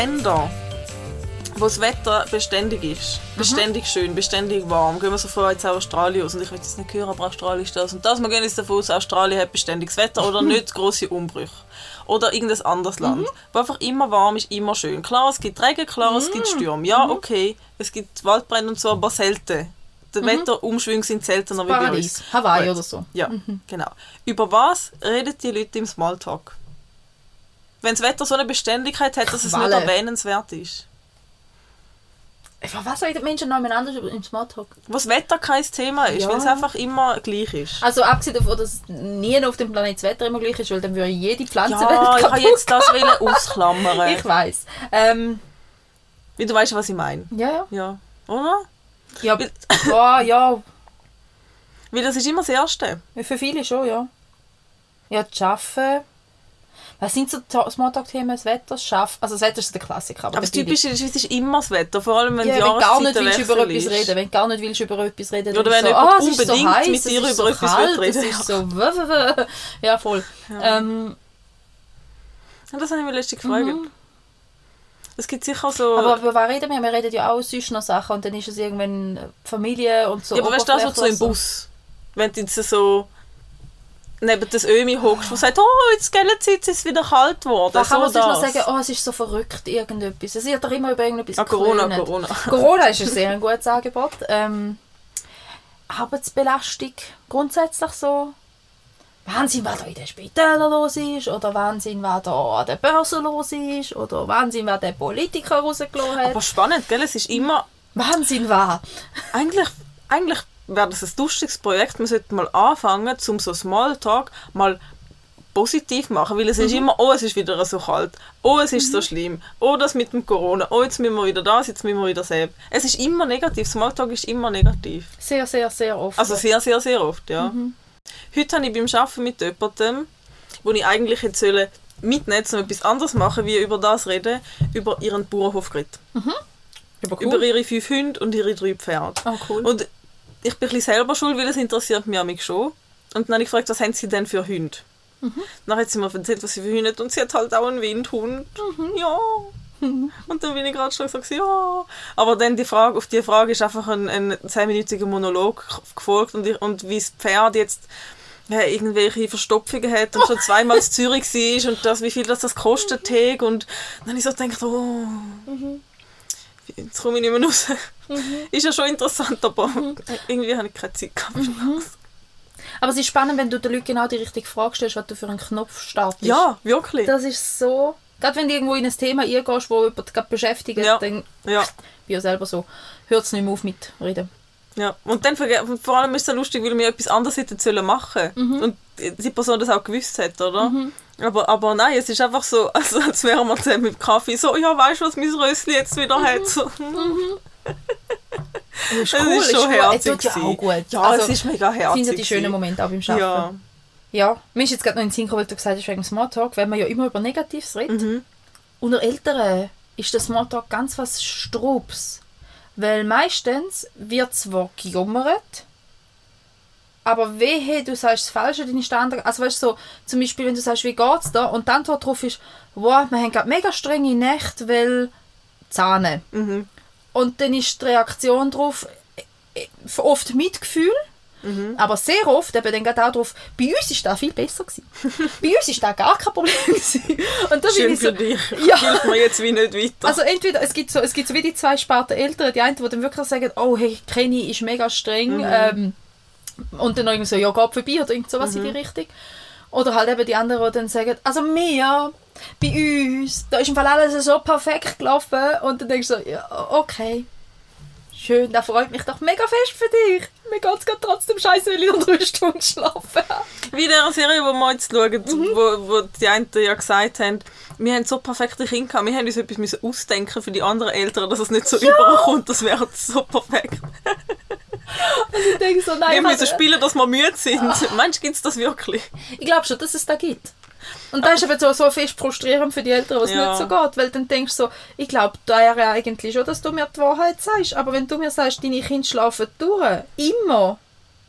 In Ländern, wo das Wetter beständig ist, beständig schön, beständig warm, gehen wir so vor jetzt auch Australien aus und ich will jetzt nicht hören, aber Australien ist das und das, wir gehen jetzt davon aus, Australien hat beständiges Wetter oder nicht große Umbrüche. Oder irgendein anderes Land, wo einfach immer warm ist, immer schön. Klar, es gibt Regen, klar, es gibt Stürme. Ja, okay, es gibt Waldbrände und so, aber selten. Die Wetterumschwünge sind seltener wie bei uns. Hawaii Gut. oder so. Ja, genau. Über was reden die Leute im Smalltalk? Wenn das Wetter so eine Beständigkeit hat, dass es nicht Qualle. erwähnenswert ist. Was reden Menschen nebeneinander im Smalltalk? Wo das Wetter kein Thema ist, Ja. weil es einfach immer gleich ist. Also abgesehen davon, dass nie auf dem Planeten das Wetter immer gleich ist, weil dann würde jede Pflanze Ja, ich habe jetzt das wollen ausklammern. Ich weiß. Ähm, Wie du weißt, was ich meine. ja, ja. Ja, oder? Ja, ja, ja, Weil das ist immer das Erste. für viele schon, ja. Ja, das Arbeiten. Was sind so Smalltalk-Themen? Das Wetter, das Schaffen. Also das Wetter ist der Klassiker. Aber das der billig- Typische ist, es ist immer das Wetter, vor allem wenn ja, die wenn du gar nicht willst über etwas ist. reden, wenn du gar nicht willst über etwas reden, Oder wenn so, es ist so unbedingt heiß, mit dir über so etwas kalt, reden will. ist so w- w- w- ja voll. Ähm, Ja, das habe ich mir letztens gefragt. Es gibt sicher so... Mhm. aber über was reden wir? Wir reden ja auch sonst noch Sachen und dann ist es irgendwann Familie und so. ja, aber weißt du, das, so im. Bus, wenn du so neben das Ömi hockst, wo sagt, oh, jetzt gell, jetzt ist es wieder kalt geworden. Da kann so man sonst noch sagen, oh, es ist so verrückt, irgendetwas. Es wird doch immer über irgendetwas Ah, Corona, geklönt. Corona. Corona ist ein sehr gutes Angebot. Ähm, Arbeitsbelastung grundsätzlich so. Wahnsinn, was da in den Spitälern los ist. Oder Wahnsinn, was da an der Börse los ist. Oder Wahnsinn, was der Politiker rausgelassen hat. Aber spannend, gell? Es ist immer... Wahnsinn, was. Eigentlich, eigentlich wäre das ein lustiges Projekt. Man sollte mal anfangen, um so Smalltalk mal positiv machen, weil es ist immer, oh, es ist wieder so kalt, oh, es ist so schlimm, oh, das mit dem Corona, oh, jetzt müssen wir wieder das, jetzt müssen wir wieder selbst. Es ist immer negativ, Smalltalk ist immer negativ. Sehr, sehr, sehr oft. Also sehr, sehr, sehr oft, ja. Heute habe ich beim Arbeiten mit jemandem, wo ich eigentlich jetzt sollen mitnehmen um etwas anderes machen, wie über das reden, über ihren Bauernhof geredet. Aber Über ihre fünf Hunde und ihre drei Pferde. Oh, cool. Und ich bin ein selber schuld, weil es interessiert mich, mich schon. Und dann habe ich gefragt, was haben sie denn für Hunde? Mhm. Dann hat sie mir erzählt, was sie für Hunde hat. Und sie hat halt auch einen Windhund. Mhm. Ja. Und dann bin ich gerade schon gesagt, ja. Aber dann die Frage, auf die Frage ist einfach ein, ein zehnminütiger Monolog gefolgt und, ich, und wie das Pferd jetzt ja, irgendwelche Verstopfungen hat und schon zweimal in Zürich war und das, wie viel das, das kostet hat. Und dann habe ich so gedacht, oh, jetzt komme ich nicht mehr raus. Ist ja schon interessant, aber irgendwie habe ich keine Zeit gehabt. Aber es ist spannend, wenn du den Leuten genau die richtige Frage stellst, was du für einen Knopf startest. Ja, wirklich. Das ist so... Gerade wenn du irgendwo in ein Thema eingehst, wo jemand gerade beschäftigt, Ja. dann Ja, bin ich selber so, hört es nicht mehr auf mit reden. ja. Und dann vor allem ist es lustig, weil wir etwas anderes hätten sollen machen Und die Person das auch gewusst hat, oder? Aber, aber nein, es ist einfach so, also als wären wir zusammen mit Kaffee so, ja, weißt du, was mein Rösli jetzt wieder hat? So, Das ist Das ist schon herzig Es tut ja auch gut. Ja, also, es ist mega Ich finde herzig. ja die schönen. Momente auch beim Arbeiten. Ja. Ja. Mir ist jetzt gerade noch in den Sinn gekommen, weil du gesagt hast, wegen Smalltalk, weil man ja immer über Negatives redet. Mhm. Unter Älteren ist der Smalltalk ganz was Strubs. Weil meistens wird zwar gejummert, aber wehe, du sagst das Falsche, der andere... Also weißt du, so, zum Beispiel, wenn du sagst, wie geht's da? Und die Antwort darauf ist, wow, wir haben gerade mega strenge Nächte, weil Zahne. Mhm. Und dann ist die Reaktion darauf äh, äh, oft Mitgefühl, Mhm. aber sehr oft eben dann gerade auch darauf, bei uns ist das viel besser gewesen. bei uns ist das gar kein Problem gewesen. Und da Schön ich so, für dich. Ja. Hilft mir jetzt wie nicht weiter. also entweder, es gibt so, es gibt so wie die zwei Sparten Eltern, die einen, die dann wirklich sagen, oh hey, Kenny ist mega streng, Mhm. ähm, und dann irgendwie so, ja, geht vorbei oder irgend sowas Mhm. in die Richtung. Oder halt eben die anderen, die dann sagen, also wir, bei uns, da ist im Fall alles so perfekt gelaufen. Und dann denkst du so, ja, okay. Schön, das freut mich doch mega fest für dich. Mir geht es gerade trotzdem scheiße, weil ich noch drei Stunden schlafen habe. Wie in der Serie, die wir jetzt schauen, Mhm. wo, wo die einen ja gesagt haben, wir haben so perfekte Kinder gehabt, wir haben uns etwas müssen ausdenken für die anderen Eltern, dass es nicht so überkommt, das wäre so perfekt. Und ich denke so, nein, Wir müssen spielen, dass wir müde sind. Meinst du, gibt es das wirklich? Ich glaube schon, dass es da gibt. Und das ist eben so, so fest frustrierend für die Eltern, was Ja. nicht so geht. Weil dann denkst du so, ich glaube da wäre ja eigentlich schon, dass du mir die Wahrheit sagst. Aber wenn du mir sagst, deine Kinder schlafen durch, immer.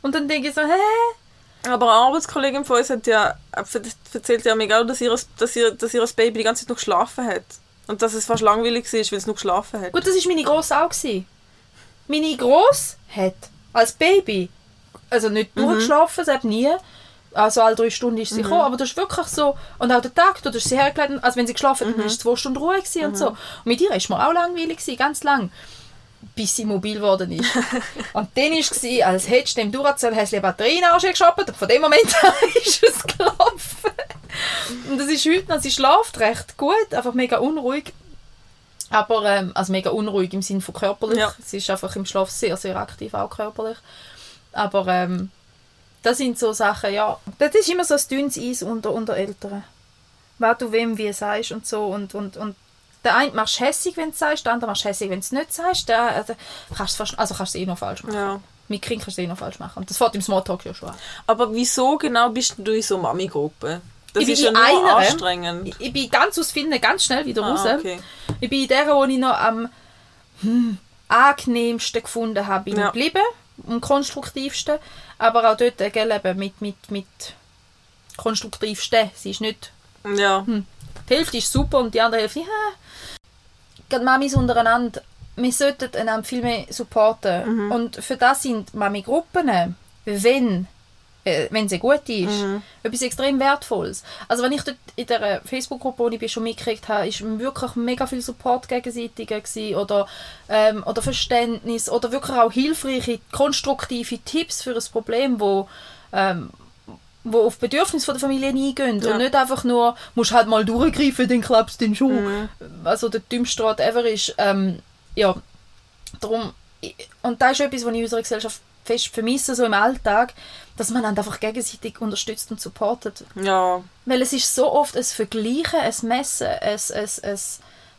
Und dann denke ich so, hä? Aber eine Arbeitskollegin von uns hat ja, erzählt ja mir auch, dass ihr, dass, ihr, dass ihr Baby die ganze Zeit noch geschlafen hat. Und dass es fast langweilig war, weil es noch geschlafen hat. Gut, das war meine Grosse auch. Gewesen. Meine Grosse hat als Baby, also nicht Mhm. durchgeschlafen, sie hat nie, also alle drei Stunden ist Mhm. sie gekommen, aber das ist wirklich so, und auch der Tag, du hast sie hergelegt, also wenn sie geschlafen hat, dann war es zwei Stunden Ruhe gewesen und Mhm. so. Und mit ihr war mir auch langweilig, gewesen, ganz lang, bis sie mobil geworden ist. und dann war es, als hättest du dem Duracell-Häschen Batterien angeschraubt und von dem Moment an ist es gelaufen. Und das ist heute noch, sie schläft recht gut, einfach mega unruhig. Aber, ähm, also mega unruhig im Sinne von körperlich. Ja. Sie ist einfach im Schlaf sehr, sehr aktiv, auch körperlich. Aber ähm, das sind so Sachen, ja. Das ist immer so ein dünnes Eis unter, unter Eltern. Was du wem wie sagst und so. Und, und, und der eine machst du hässig, wenn du es sagst, der andere machst du hässig, wenn du es nicht sagst. Der, also, kannst du fast, also kannst du es eh noch falsch machen. Ja. Mit Kind kannst du es eh noch falsch machen. Und das fährt im Smalltalk ja schon an. Aber wieso genau bist du in so Mami-Gruppe? Das Ich bin ist ja nur einer. anstrengend. Ich, bin ganz aus Finden ganz schnell wieder raus. Ah, okay. Ich bin in der, wo ich noch am hm, angenehmsten gefunden habe, bin Ja. geblieben. Am konstruktivsten. Aber auch dort, gell, eben mit, mit, mit konstruktivsten. Sie ist nicht... Ja. Die Hälfte ist super und die andere Hälfte... Ja. Gerade Mamis untereinander, wir sollten einander viel mehr supporten. Mhm. Und für das sind Mami-Gruppen, wenn äh, wenn sie gut ist, Mhm. etwas extrem Wertvolles. Also wenn ich dort in der Facebook-Gruppe, wo ich schon mitgekriegt habe, ist wirklich mega viel Support gegenseitiger gewesen oder, ähm, oder Verständnis oder wirklich auch hilfreiche, konstruktive Tipps für ein Problem, wo, ähm, wo auf die Bedürfnisse von der Familie eingehen Ja. und nicht einfach nur, musst halt mal durchgreifen, dann klappst du den Schuh. Mhm. Also der dümmste Rat ever ist, ähm, ja, darum, und das ist etwas, was in unserer Gesellschaft fest vermisse, so im Alltag, dass man einander einfach gegenseitig unterstützt und supportet. Ja. Weil es ist so oft ein Vergleichen, ein Messen, ein, ein, ein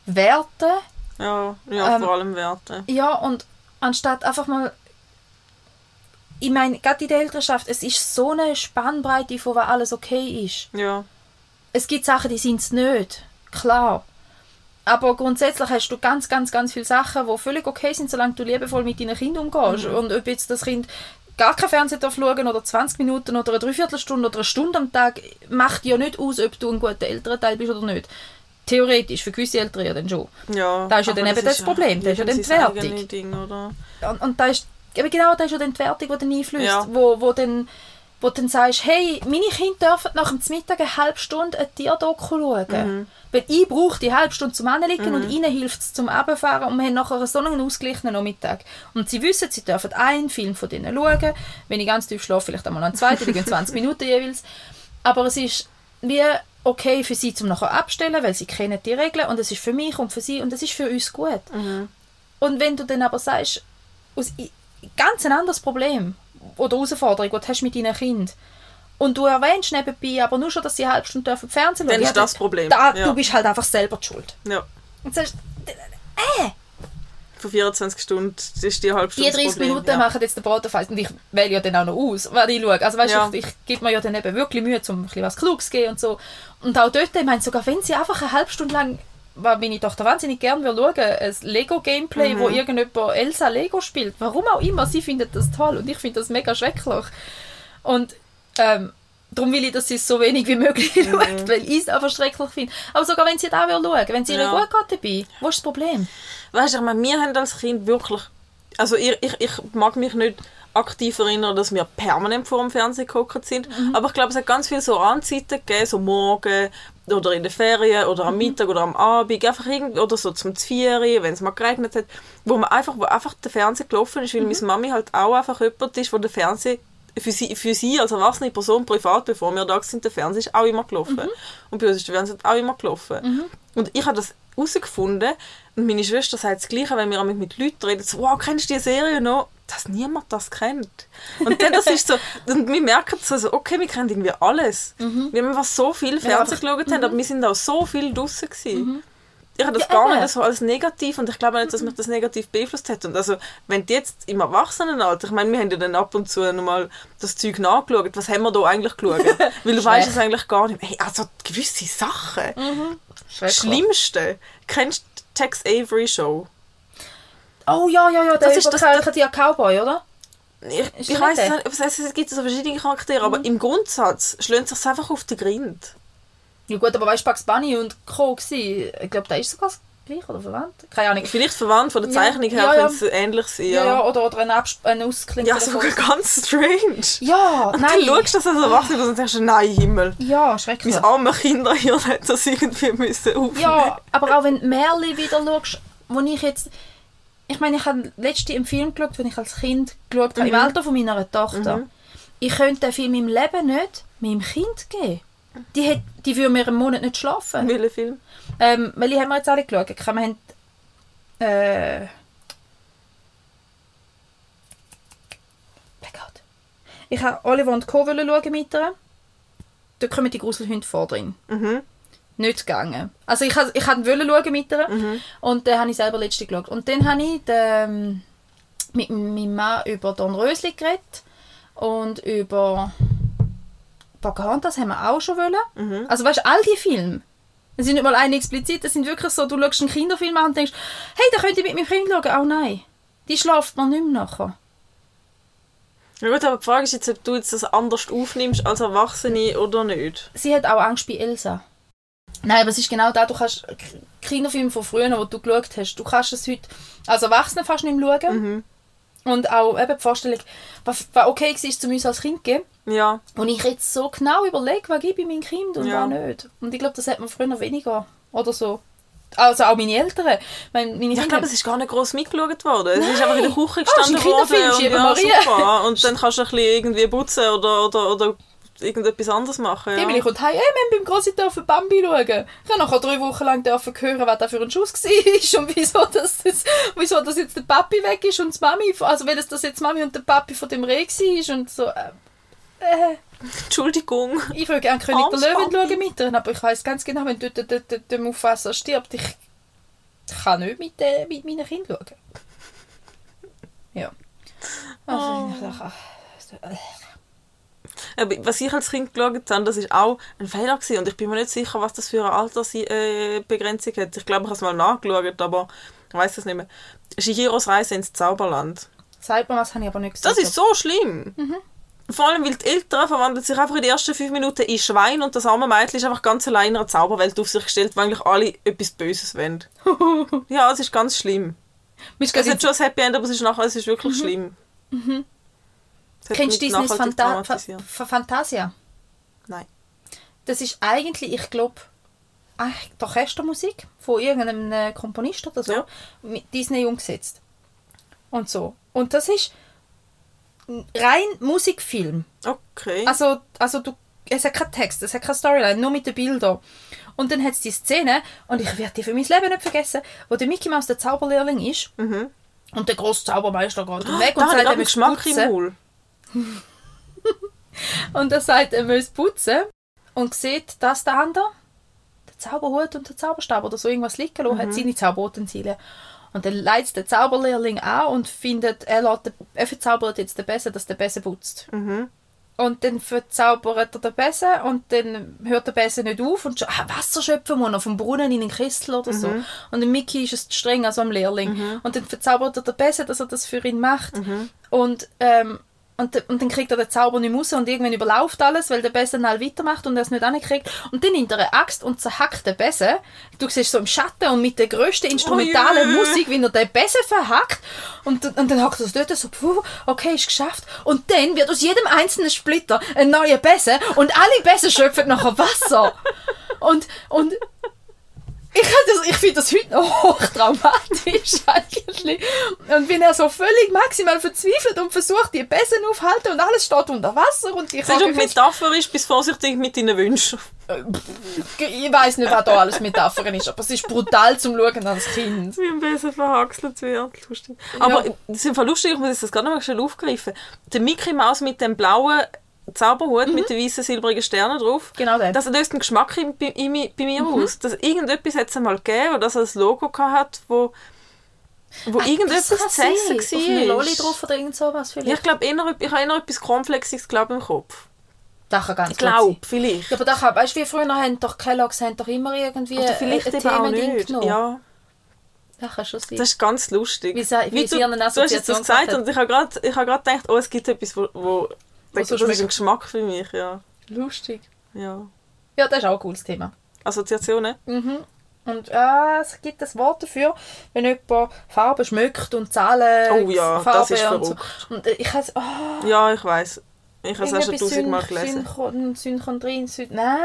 Werten. Ja. Ja, Ähm, vor allem Werte. Ja, und anstatt einfach mal ich meine, gerade in der Elternschaft, es ist so eine Spannbreite, von was alles okay ist. Ja. Es gibt Sachen, die sind es nicht. Klar. Aber grundsätzlich hast du ganz, ganz, ganz viele Sachen, die völlig okay sind, solange du liebevoll mit deinen Kindern umgehst. Mhm. Und ob jetzt das Kind gar kein Fernsehen darf schauen oder 20 Minuten oder eine Dreiviertelstunde oder eine Stunde am Tag, macht ja nicht aus, ob du ein guter Elternteil bist oder nicht. Theoretisch, für gewisse Eltern ja dann schon. Ja. Da ist ja dann eben das Problem, das ist ja dann die Wertung. Ding? Und, und da ist, eben genau das ist ja dann die Wertung, die dann einflößt, Ja. wo, wo dann wo du dann sagst, hey, meine Kinder dürfen nach dem Mittag eine halbe Stunde ein Tierdoku schauen. Mhm. Weil ich brauche die halbe Stunde zum Anliegen und ihnen hilft es zum Abfahren und wir haben nachher so einen ausgeglichenen Nachmittag. Und sie wissen, sie dürfen einen Film von denen schauen. Wenn ich ganz tief schlafe, vielleicht einmal einen zweiten, die gehen 20 Minuten jeweils. Aber es ist wie okay für sie zum nachher abstellen, weil sie kennen die Regeln und es ist für mich und für sie und es ist für uns gut. Und wenn du dann aber sagst, aus ganz ein anderes Problem oder Herausforderung, die du hast mit deinen Kind und du erwähnst nebenbei aber nur schon, dass sie eine halbe Stunde dürfen Fernsehen Dann schauen, ist das Problem, Da, ja. Du bist halt einfach selber die schuld. Ja. Und sagst, Von 24 Stunden ist die halbe die Stunde 30 das Problem. Minuten ja. machen jetzt den Brotaufeis und ich wähle ja dann auch noch aus, was ich schaue. Also weißt Ja. du, ich, ich gebe mir ja dann eben wirklich Mühe, um ein bisschen was Kluges zu geben und so. Und auch dort, ich meine, sogar wenn sie einfach eine halbe Stunde lang was meine Tochter wahnsinnig gerne will schauen, ein Lego-Gameplay, Mhm. wo irgendjemand Elsa Lego spielt. Warum auch immer, sie findet das toll und ich finde das mega schrecklich. Und ähm, darum will ich, dass sie es so wenig wie möglich Mhm. schaut, weil ich es einfach schrecklich finde. Aber sogar wenn sie da will schauen, wenn sie ihr Ja. gut geht dabei, wo ist das Problem? Weißt du, ich meine, wir haben als Kind wirklich. Also, ich, ich, ich mag mich nicht aktiv erinnern, dass wir permanent vor dem Fernsehen geguckt sind. Mhm. Aber ich glaube, es hat ganz viele so Anzeiten gegeben, so morgen oder in den Ferien oder Mhm. am Mittag oder am Abend, einfach irgend oder so zum Zvieri, wenn es mal geregnet hat, wo man einfach, wo einfach der Fernseher gelaufen ist, weil Mhm. meine Mami halt auch einfach jemand ist, wo der Fernseher für sie, für sie als erwachsene Person privat, bevor wir da sind, der Fernseher ist auch immer gelaufen. Mhm. Und bei uns ist der Fernseher auch immer gelaufen. Und ich habe das herausgefunden und meine Schwester sagt das Gleiche, wenn wir mit Leuten reden, so, wow, kennst du die Serie noch? Dass niemand das kennt. Und dann, das ist so, und wir merken so, so, okay, wir kennen irgendwie alles. Wir haben einfach so viel Fernsehen geschaut, haben, aber wir sind auch so viel draußen gewesen. Ich habe das Ja, gar nicht so als negativ und ich glaube nicht, dass mich das negativ beeinflusst hat. Und also, wenn du jetzt im Erwachsenenalter, ich meine, wir haben ja dann ab und zu nochmal das Zeug nachgeschaut, was haben wir da eigentlich geschaut? Weil du weißt es eigentlich gar nicht. Hey, also gewisse Sachen. Schrecklich. Schlimmste. Kennst du die Tex Avery Show? Oh ja, ja, ja, Das ist das- überkörperte ja Cowboy, oder? Ich, ich das weiß nicht es, gibt so verschiedene Charaktere, aber im Grundsatz schlönt sich einfach auf den Grind. Ja gut, aber weißt du, Bugs Bunny und Co. gsi, ich glaube, der ist sogar das gleiche oder verwandt. Keine Ahnung. Vielleicht verwandt von der Ja, Zeichnung her, ja, ja. könnte es ähnlich sein. Ja, Ja, ja oder, oder ein, Absp ein Auskling. ja sogar so. ganz strange. Ja, Und nein. dann schaust du das als Erwachsener und denkst, nein, Himmel. Ja, schrecklich. Mein arme Kinder hier hat das irgendwie müssen aufnehmen. Ja, aber auch wenn du Merli wieder schaust, wo ich jetzt... Ich meine, ich habe letztens einen Film geschaut, den ich als Kind geschaut habe, im Alter von meiner Tochter. Mhm. Ich könnte den Film im Leben nicht meinem Kind geben. Die, hat, die würde mir einen Monat nicht schlafen. Welcher Film? Ähm, welche haben wir jetzt alle geschaut? Wir haben... Äh... Blackout. Ich habe Oliver und Co. schauen mit ihr. Da kommen die Gruselhunde vor drin. Mhm. Nicht gegangen. Also ich, ich wollte schauen mit ihr. Und dann habe ich selber letzte geschaut. Und dann habe ich den, mit meinem Mann über Don Rösli geredet. Und über Pocahontas haben wir auch schon wollen. Also weißt du, all die Filme. Es sind nicht mal eine explizit, es sind wirklich so, du schaust einen Kinderfilm an und denkst, hey, da könnte ich mit meinem Kind schauen. Oh nein, die schlaft man nicht mehr nachher. Ja gut, aber die Frage ist jetzt, ob du jetzt das anders aufnimmst als Erwachsene oder nicht. Sie hat auch Angst bei Elsa. Nein, aber es ist genau da, du kannst Kinderfilme von früher, die du geschaut hast, du kannst es heute als Erwachsene fast nicht mehr schauen. Und auch eben die Vorstellung, was, was okay war, zu uns als Kind geben. Ja, Und ich jetzt so genau überlege, was gebe ich meinem Kind und Ja. was nicht. Und ich glaube, das hat man früher weniger. Oder so. Also auch meine Eltern. Meine, meine ich Kinder glaube, es ist gar nicht gross mitgeschaut worden. Es ist einfach in der Küche Ah, gestanden Kinderfilm, worden. Schiebe ja, super. Und dann kannst du ein bisschen irgendwie putzen oder, oder, oder irgendetwas anderes machen. Die Ja. kommt heim, hey, wir haben beim Grossi dürfen Bambi schauen. Ich habe nachher drei Wochen lang dürfen hören, was da für ein Schuss war und wieso das, das, wieso das jetzt der Papi weg ist und die Mami, also weil es das jetzt die Mami und der Papi von dem Reh war und so. Äh, äh, Entschuldigung. ich würde gerne König der Löwen Papi. schauen mit ihr, aber ich weiß ganz genau, wenn dort der, der, der, der Mufasa stirbt, ich kann nicht mit, äh, mit meinen Kindern schauen. Ja. Also, Oh. ich dachte, ach, so, äh. Aber was ich als Kind geschaut habe, das war auch ein Fehler. Gewesen. Und ich bin mir nicht sicher, was das für eine Altersbegrenzung hat. Ich glaube, ich habe es mal nachgeschaut, aber ich weiß es nicht mehr. Shihiros Reise ins Zauberland. Was, habe ich aber nicht gesagt. Das ist so schlimm. Mhm. Vor allem, weil die Eltern verwandeln sich einfach in den ersten fünf Minuten in Schwein und das arme Mädchen ist einfach ganz allein in einer Zauberwelt auf sich gestellt, weil eigentlich alle etwas Böses wollen. ja, es ist ganz schlimm. Es hat schon ein Happy End, aber es ist nachher es ist wirklich schlimm. Es hat Kennst du Disneys Fanta Fa Fantasia? Nein. Das ist eigentlich, ich glaube, Orchestermusik von irgendeinem äh, Komponist oder so, Ja. mit Disney umgesetzt. Und so. Und das ist ein rein Musikfilm. Okay. Also, also du, es hat keinen Text, es hat keine Storyline, nur mit den Bildern. Und dann hat es die Szene, und ich werde die für mein Leben nicht vergessen, wo der Mickey Mouse der Zauberlehrling ist Mhm. und der grosse Zaubermeister geht weg da und sagt, er muss Geschmack putzen. Und er sagt, er muss putzen und sieht, dass der andere den Zauberhut und den Zauberstab oder so irgendwas liegen lassen, hat seine Zauberutensilien. Und dann leitet der Zauberlehrling an und findet, er, lässt er verzaubert jetzt den Besen, dass der Besen putzt. Mhm. Und dann verzaubert er den Besen und dann hört der Besen nicht auf und ah, Wasser schöpfen muss er vom Brunnen in den Kessel oder so. Und der Mickey ist es streng, also am Lehrling. Und dann verzaubert er den Besen, dass er das für ihn macht. Und, ähm, und, und dann kriegt er den Zauber nicht raus und irgendwann überläuft alles, weil der Besen halt weitermacht und er es nicht ankriegt. Und dann nimmt er eine Axt und zerhackt den Besen. Du siehst so im Schatten und mit der grössten instrumentalen Ui. Musik, wie er den Besen verhackt. Und, und dann hackt er es dort so, puh, okay, ist geschafft. Und dann wird aus jedem einzelnen Splitter ein neuer Besen und alle Besen schöpfen nachher Wasser. Und, und ich, das- ich finde das heute noch hochtraumatisch eigentlich. Und bin er so völlig maximal verzweifelt und versucht, die Besen aufzuhalten und alles steht unter Wasser und ich Siehst du, Metapher ist, bis vorsichtig mit deinen Wünschen. ich weiß nicht, was da alles Metapher ist, aber es ist brutal zum Schauen als Kind. Wie ein Besen verhaxelt wird. Lustig. Aber es ist einfach lustig, ich muss jetzt das gerade noch mal schnell aufgreifen. Der Mickey Maus mit dem blauen Zauberhut mit den weißen silbrigen Sternen drauf. Genau der. Das löst einen Geschmack in, bei, in, mi- bei mir aus. Dass irgendetwas hat es einmal gegeben, das ein Logo hat, wo, wo irgendetwas zu essen Auf einem war. Lolli drauf oder irgend sowas Ja, vielleicht. ich glaube, ich habe eher etwas Cornflaxiges glaub, im Kopf. Das kann ganz Ich glaube, vielleicht. Ja, aber da kann, weißt du, wie früher haben doch Kellogg's haben doch immer irgendwie Oder vielleicht ein eben auch nicht. genommen. Ja. Das kann schon sein. Das ist ganz lustig. Wie sa- wie du, du hast jetzt das gesagt und ich habe gerade gerade gedacht, oh, es gibt etwas, wo, wo das so ist ein. Geschmack für mich, ja. Lustig. ja. Ja, das ist auch ein cooles Thema. Assoziationen? Mhm. Und äh, es gibt ein Wort dafür, wenn jemand Farben schmeckt und Zahlen. Oh ja, Farben das ist und verrückt. So. Und äh, ich habe oh, Ja, ich weiß. Ich habe es auch schon tausendmal gelesen. Synchondrin, Syn Nein!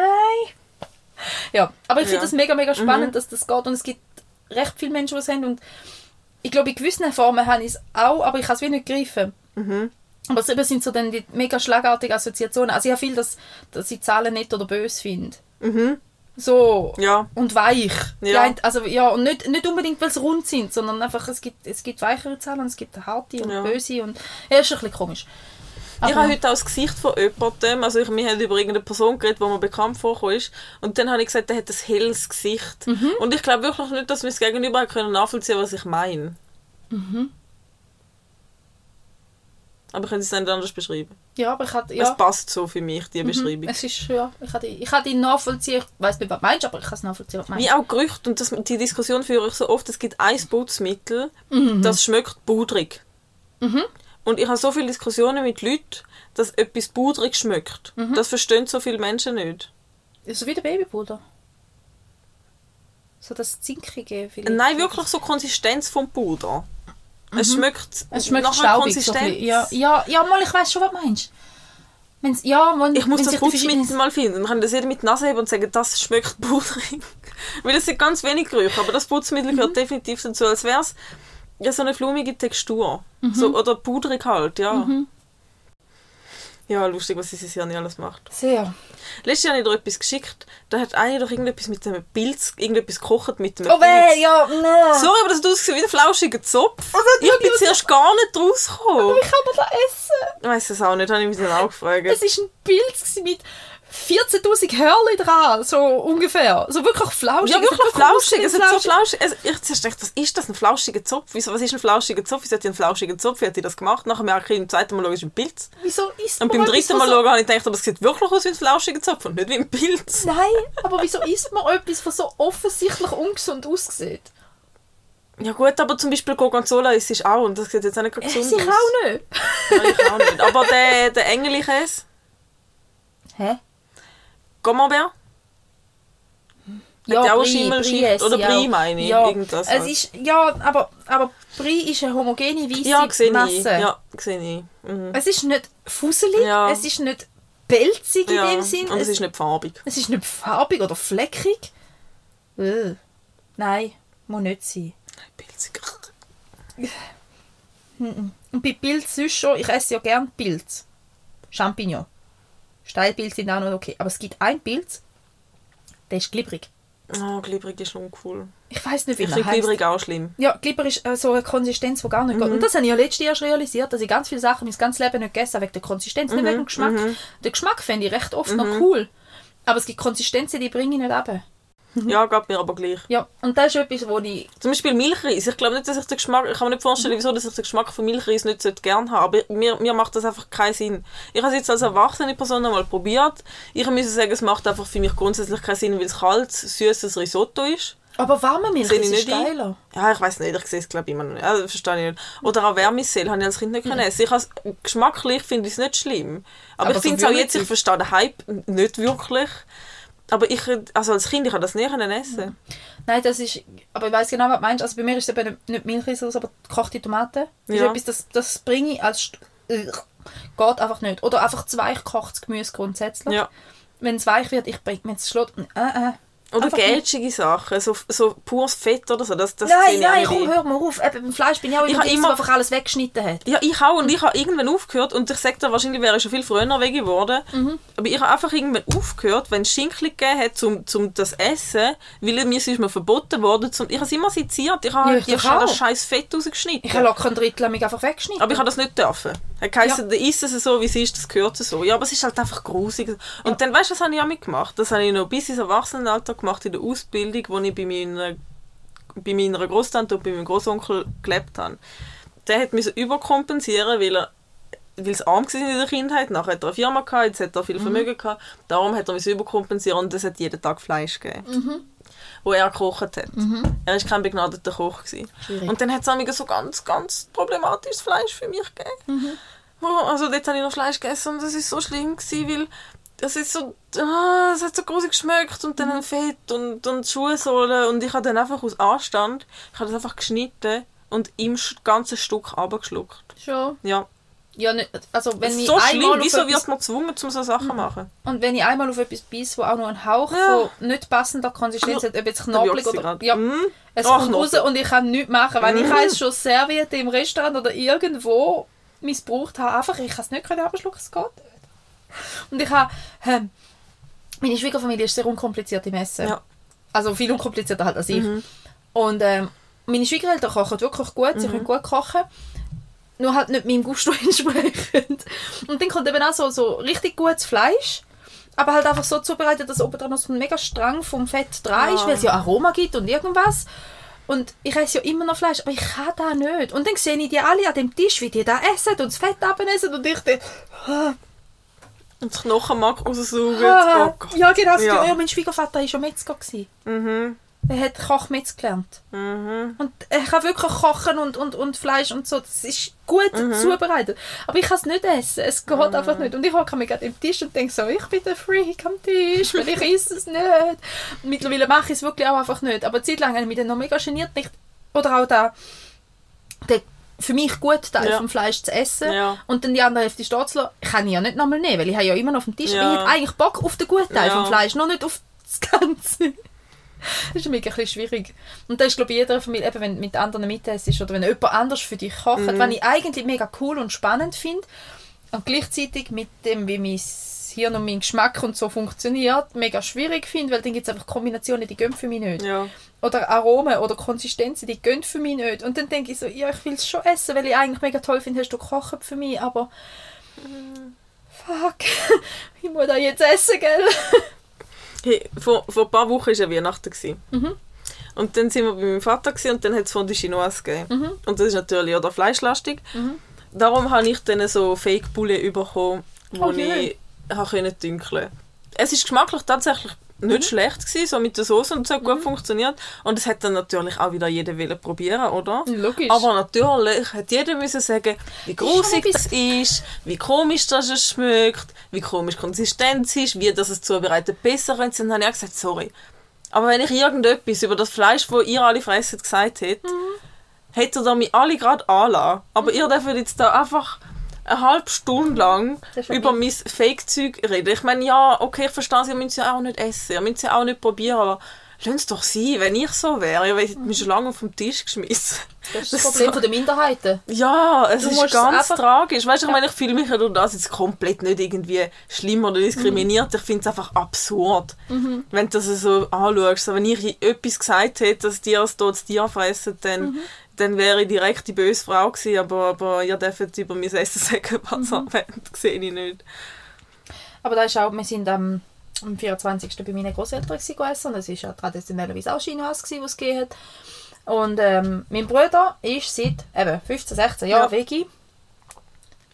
Ja, aber ich finde Ja. das mega, mega spannend, Mhm. dass das geht. Und es gibt recht viele Menschen, die es haben. Und ich glaube, in gewissen Formen habe ich es auch, aber ich kann es wie nicht greifen. Mhm. Aber es eben sind so dann die mega schlagartigen Assoziationen. Also ich habe viel, dass, dass ich Zahlen nett oder böse finde. Mhm. So. Ja. Und weich. Ja. ein- also ja, und nicht, nicht unbedingt, weil sie rund sind, sondern einfach, es gibt, es gibt weichere Zahlen und es gibt harte und Ja. böse. Und, ja, ist ein bisschen komisch. Ich habe heute auch das Gesicht von jemandem, also ich, wir haben über irgendeine Person geredet, die mir bekannt vorgekommen ist, und dann habe ich gesagt, der hat ein helles Gesicht. Mhm. Und ich glaube wirklich nicht, dass wir es gegenüber haben können nachvollziehen, was ich meine. Mhm. Aber ich könnte es nicht anders beschreiben. Ja, aber ich hatte, ja. Es passt so für mich, die Mhm. Beschreibung. Es ist, ja, ich die, ich die nachvollziehen. Ich weiß nicht, was du meinst, aber ich kann es nachvollziehen, was du meinst. Wie auch Gerüchte, und das, die Diskussion führe ich so oft, es gibt ein Putzmittel, Mhm. das schmeckt pudrig. Und ich habe so viele Diskussionen mit Leuten, dass etwas pudrig schmeckt. Mhm. Das verstehen so viele Menschen nicht. So wie der Babypuder. So das Zinkige vielleicht. Nein, wirklich so Konsistenz vom Puder. Es schmeckt, Mhm. Es schmeckt nach einer staubig. So ja, ja, ja, mal, ich weiß schon, was du meinst. Wenn's, ja, wenn, Ich muss das verschiedenen- mal finden. Dann kann das jeder mit die Nase heben und sagen, das schmeckt pudrig. Weil das sind ganz wenig Gerüche, aber das Putzmittel Mhm. gehört definitiv dazu, als wäre es ja, so eine flumige Textur. Mhm. So, oder pudrig halt, ja. Ja, lustig, was dieses Jahr nicht alles macht. Sehr. Letztes Jahr habe ich dir etwas geschickt, da hat eine doch irgendetwas mit einem Pilz, irgendetwas gekocht mit einem Oh weh, ja, nein. Sorry, aber das hat ausgesehen wie ein flauschiger Zopf. Oh, ich bin zuerst gar nicht rausgekommen. Wie kann man das essen? Ich weiß es auch nicht, habe ich mich dann auch gefragt. Es war ein Pilz mit 14'000 Hörli dran, so ungefähr. So wirklich flauschig. Ja, wirklich flauschig. Es hat so flauschig. Also ich zuerst dachte, was ist das, ein flauschiger Zopf? Wieso, was ist ein flauschiger Zopf? Wieso hat die einen flauschigen Zopf? Wie hat die das gemacht? Nachher merke ich, beim zweiten Mal schauen, es ist ein Pilz. Wieso isst Und man beim etwas, dritten Mal so... habe ich gedacht, aber es sieht wirklich aus wie ein flauschiger Zopf und nicht wie ein Pilz. Nein, aber wieso isst man etwas, was so offensichtlich ungesund aussieht? Ja gut, aber zum Beispiel Gorgonzola ist es auch und das sieht jetzt auch nicht Ess gesund ich aus. auch nicht. Nein, ich auch nicht. Aber der, der Engelkäse, Hä? Camembert, Ja, auch Brie, oder Brie meine ich. Ja, Irgendwas es halt. ist, ja, aber, aber Brie ist eine homogene weiße ja, Masse. ich. Ja, sehe ich. Mhm. Es ist nicht fusselig, Ja. es ist nicht pelzig in Ja, dem Sinn. und es ist nicht farbig. es ist nicht farbig oder fleckig. Äh. Nein, muss nicht sein. Pilzig. Und bei Pilz sonst schon, ich esse ja gern Pilz. Champignon. Steilpilze sind auch noch okay. Aber es gibt einen Pilz, der ist glibberig. Oh, glibberig ist uncool. Ich weiß nicht, wie Ich er finde heißt. glibberig auch schlimm. Ja, Glibber ist äh, so eine Konsistenz, die gar nicht Mhm. geht. Und das habe ich ja letztes Jahr schon realisiert, dass ich ganz viele Sachen mein ganzes Leben nicht gegessen habe, wegen der Konsistenz, Mhm. nicht wegen dem Geschmack. Den Geschmack fände ich recht oft noch cool. Aber es gibt Konsistenzen, die bringe ich nicht ab. Mhm. Ja, geht mir aber gleich. Ja, und das ist etwas, wo ich... Zum Beispiel Milchreis. Ich glaube nicht, dass ich den Geschmack, ich kann mir nicht vorstellen, wieso dass ich den Geschmack von Milchreis nicht so gerne habe. Aber mir, mir macht das einfach keinen Sinn. Ich habe es jetzt als erwachsene Person einmal probiert. Ich muss sagen, es macht einfach für mich grundsätzlich keinen Sinn, weil es kalt, süßes Risotto ist. Aber warme Milch ist nicht geiler. Ja, ich weiß nicht, ich sehe es glaube ich immer noch nicht. Also, verstehe ich nicht. Oder auch Wärmeseel habe ich als Kind nicht können essen. Ich has, geschmacklich finde ich es nicht schlimm. Aber, Aber ich finde es auch jetzt, ich verstehe den Hype nicht wirklich. Aber ich, also als Kind, ich habe das nie können essen. Nein, das ist... Aber ich weiß genau, was du meinst. Also bei mir ist es eben nicht, nicht Milchreis, aber gekochte Tomaten. Das Ja. ist etwas, das, das bringe ich als... Ugh. Geht einfach nicht. Oder einfach zu weich gekochtes Gemüse grundsätzlich. Ja. Wenn es weich wird, ich bringe mir es schlägt. Äh, äh. Oder gälschige Sachen, so, so pures Fett oder so. Das, das Nein, ich nein, nicht komm, hör mal auf. Eben, beim Fleisch bin ich auch Ich immer immer- einfach alles weggeschnitten hat. Ja, ich auch. Und ich habe irgendwann aufgehört. Und ich sage dir, wahrscheinlich wäre ich schon viel früher weg geworden. Mhm. Aber ich habe einfach irgendwann aufgehört, wenn es Schinken gegeben hat, zum, zum das Essen, weil mir ist mir verboten worden. Zum, ich habe es immer seziert. Ich habe Ja, halt ich die- das scheiß Fett rausgeschnitten. Ich habe locker ein Drittel einfach weggeschnitten. aber ich habe das nicht dürfen. Er geheißen, ja. isst es so, wie es ist, das gehört so. Ja, aber es ist halt einfach grusig. Und dann, weißt du, was habe ich auch mitgemacht? Das habe ich noch bis ins Erwachsenenalter gemacht, in der Ausbildung, wo ich bei meiner, bei meiner Großtante und bei meinem Großonkel gelebt habe. Der hat mich überkompensieren, weil er weil es arm war in der Kindheit, nachher hat er eine Firma gehabt, jetzt hat er viel Vermögen gehabt, darum hat er mich überkompensieren und es hat jeden Tag Fleisch gegeben. wo er gekocht hat. Er war kein begnadeter Koch. Gewesen. Schwierig. Und dann hat es so ganz, ganz problematisches Fleisch für mich gegeben. Wo, also dort habe ich noch Fleisch gegessen und das war so schlimm, gewesen, weil das ist so, ah, es hat so groß geschmeckt und dann Fett und, und Schuhsohlen und ich habe dann einfach aus Anstand, ich habe das einfach geschnitten und im ganzen Stück abgeschluckt. Schon. Ja, Ja, nicht, also wenn ich so schlimm. Wieso etwas, wird man gezwungen, um so Sachen zu machen? und wenn ich einmal auf etwas beiße, wo auch nur ein Hauch Ja. von nicht passender Konsistenz hat, ob jetzt knoblauch oder... Ja, Mm. es Ah, kommt raus und ich kann nichts machen, weil ich habe es schon serviert im Restaurant oder irgendwo missbraucht habe. Einfach, ich kann es nicht abschlucken, es geht. Und ich habe... Ähm, meine Schwiegerfamilie ist sehr unkompliziert im Essen. Ja. Also viel unkomplizierter halt als ich. Mhm. Und ähm, meine Schwiegereltern kochen wirklich gut, Mhm. sie können gut kochen. Nur halt nicht meinem Gusto entsprechend. Und dann kommt eben auch so, so richtig gutes Fleisch. Aber halt einfach so zubereitet, dass oben dran noch so ein mega Strang vom Fett dran ist, Ja. weil es ja Aroma gibt und irgendwas. Und ich esse ja immer noch Fleisch, aber ich kann das nicht. Und dann sehe ich die alle an dem Tisch, wie die da essen und das Fett abessen. Und ich denke, Und das Knochenmark raussaugen. ah, Oh Gott. ja genau, Ja. ja. mein Schwiegervater war schon Metzger. Mhm. Er hat Kochmetz gelernt. Mhm. Und er kann wirklich kochen und, und, und Fleisch und so. Das ist gut Mhm. zubereitet. Aber ich kann es nicht essen. Es geht einfach nicht. Und ich hocke mich gerade am Tisch und denke so, ich bin der Freak am Tisch, weil ich esse es nicht. Mittlerweile mache ich es wirklich auch einfach nicht. Aber eine Zeit lang habe ich mich dann noch mega geniert. Nicht, oder auch da, der für mich gut Teil Ja. vom Fleisch zu essen Ja. und dann die andere Hälfte stehen zu lassen, kann ich ja nicht nochmal nehmen, weil ich habe ja immer noch auf dem Tisch. Ja. Ich hätte eigentlich Bock auf den guten Teil Ja. vom Fleisch, noch nicht auf das Ganze. Das ist mega ein bisschen schwierig. Und das ist, glaube ich, jeder Familie, eben, wenn du mit anderen mitessst oder wenn jemand anders für dich kocht, Mhm. was ich eigentlich mega cool und spannend finde und gleichzeitig mit dem, wie mein Hirn und mein Geschmack und so funktioniert, mega schwierig finde, weil dann gibt es einfach Kombinationen, die gehen für mich nicht. Ja. Oder Aromen oder Konsistenzen, die gehen für mich nicht. Und dann denke ich so, ja, ich will es schon essen, weil ich eigentlich mega toll finde, hast du gekocht für mich, aber fuck, ich muss das jetzt essen, gell? Hey, vor, vor ein paar Wochen war ja Weihnachten. gewesen. Mhm. Und dann sind wir bei meinem Vater gewesen, und dann hat es Fondue Chinoise gegeben. Mhm. Und das ist natürlich oder fleischlastig. Darum habe ich dann so Fake Poulet bekommen, wo Oh, schön. ich habe dünkeln. Es ist geschmacklich tatsächlich Mhm. nicht schlecht gewesen, so mit der Soße und so hat gut funktioniert. Und es hat dann natürlich auch wieder jeder wollen probieren, oder? Logisch. Aber natürlich hat jeder müssen sagen, wie grusig das ist, wie komisch das es schmeckt, wie komisch die Konsistenz ist, wie das es zubereitet besser könnte. Dann habe ich auch gesagt, sorry. Aber wenn ich irgendetwas über das Fleisch, das ihr alle fressen, gesagt hätte, hättet ihr mich alle gerade anlassen. Aber ihr dürft jetzt da einfach eine halbe Stunde lang über mein Fake-Zeug reden. Ich meine, ja, okay, ich verstehe es, ihr müsst es ja auch nicht essen, ihr müsst es ja auch nicht probieren, aber lasst es doch sein, wenn ich so wäre. Ihr hättet mich schon lange vom Tisch geschmissen. das ist das das Problem so- der Minderheiten. Ja, es Du ist es ganz einfach- tragisch. Weißt du, ich meine, ich fühle mich ja durch das jetzt komplett nicht irgendwie schlimm oder diskriminiert. Ich finde es einfach absurd, Mhm. wenn du das so anschaust. Wenn ich etwas gesagt hätte, dass die das dort Tier fressen, dann, Mhm. Dann wäre ich direkt die böse Frau gewesen. Aber, aber ihr dürft über mein Essen sagen, was Mhm. Das sehe ich nicht. Aber da ist auch, wir sind am, am 24. bei meinen Großeltern gegessen. Und es war ja traditionellerweise auch gewesen, was es gegeben hat. Und ähm, mein Bruder ist seit eben, 15, 16 Jahren Ja. Veggie.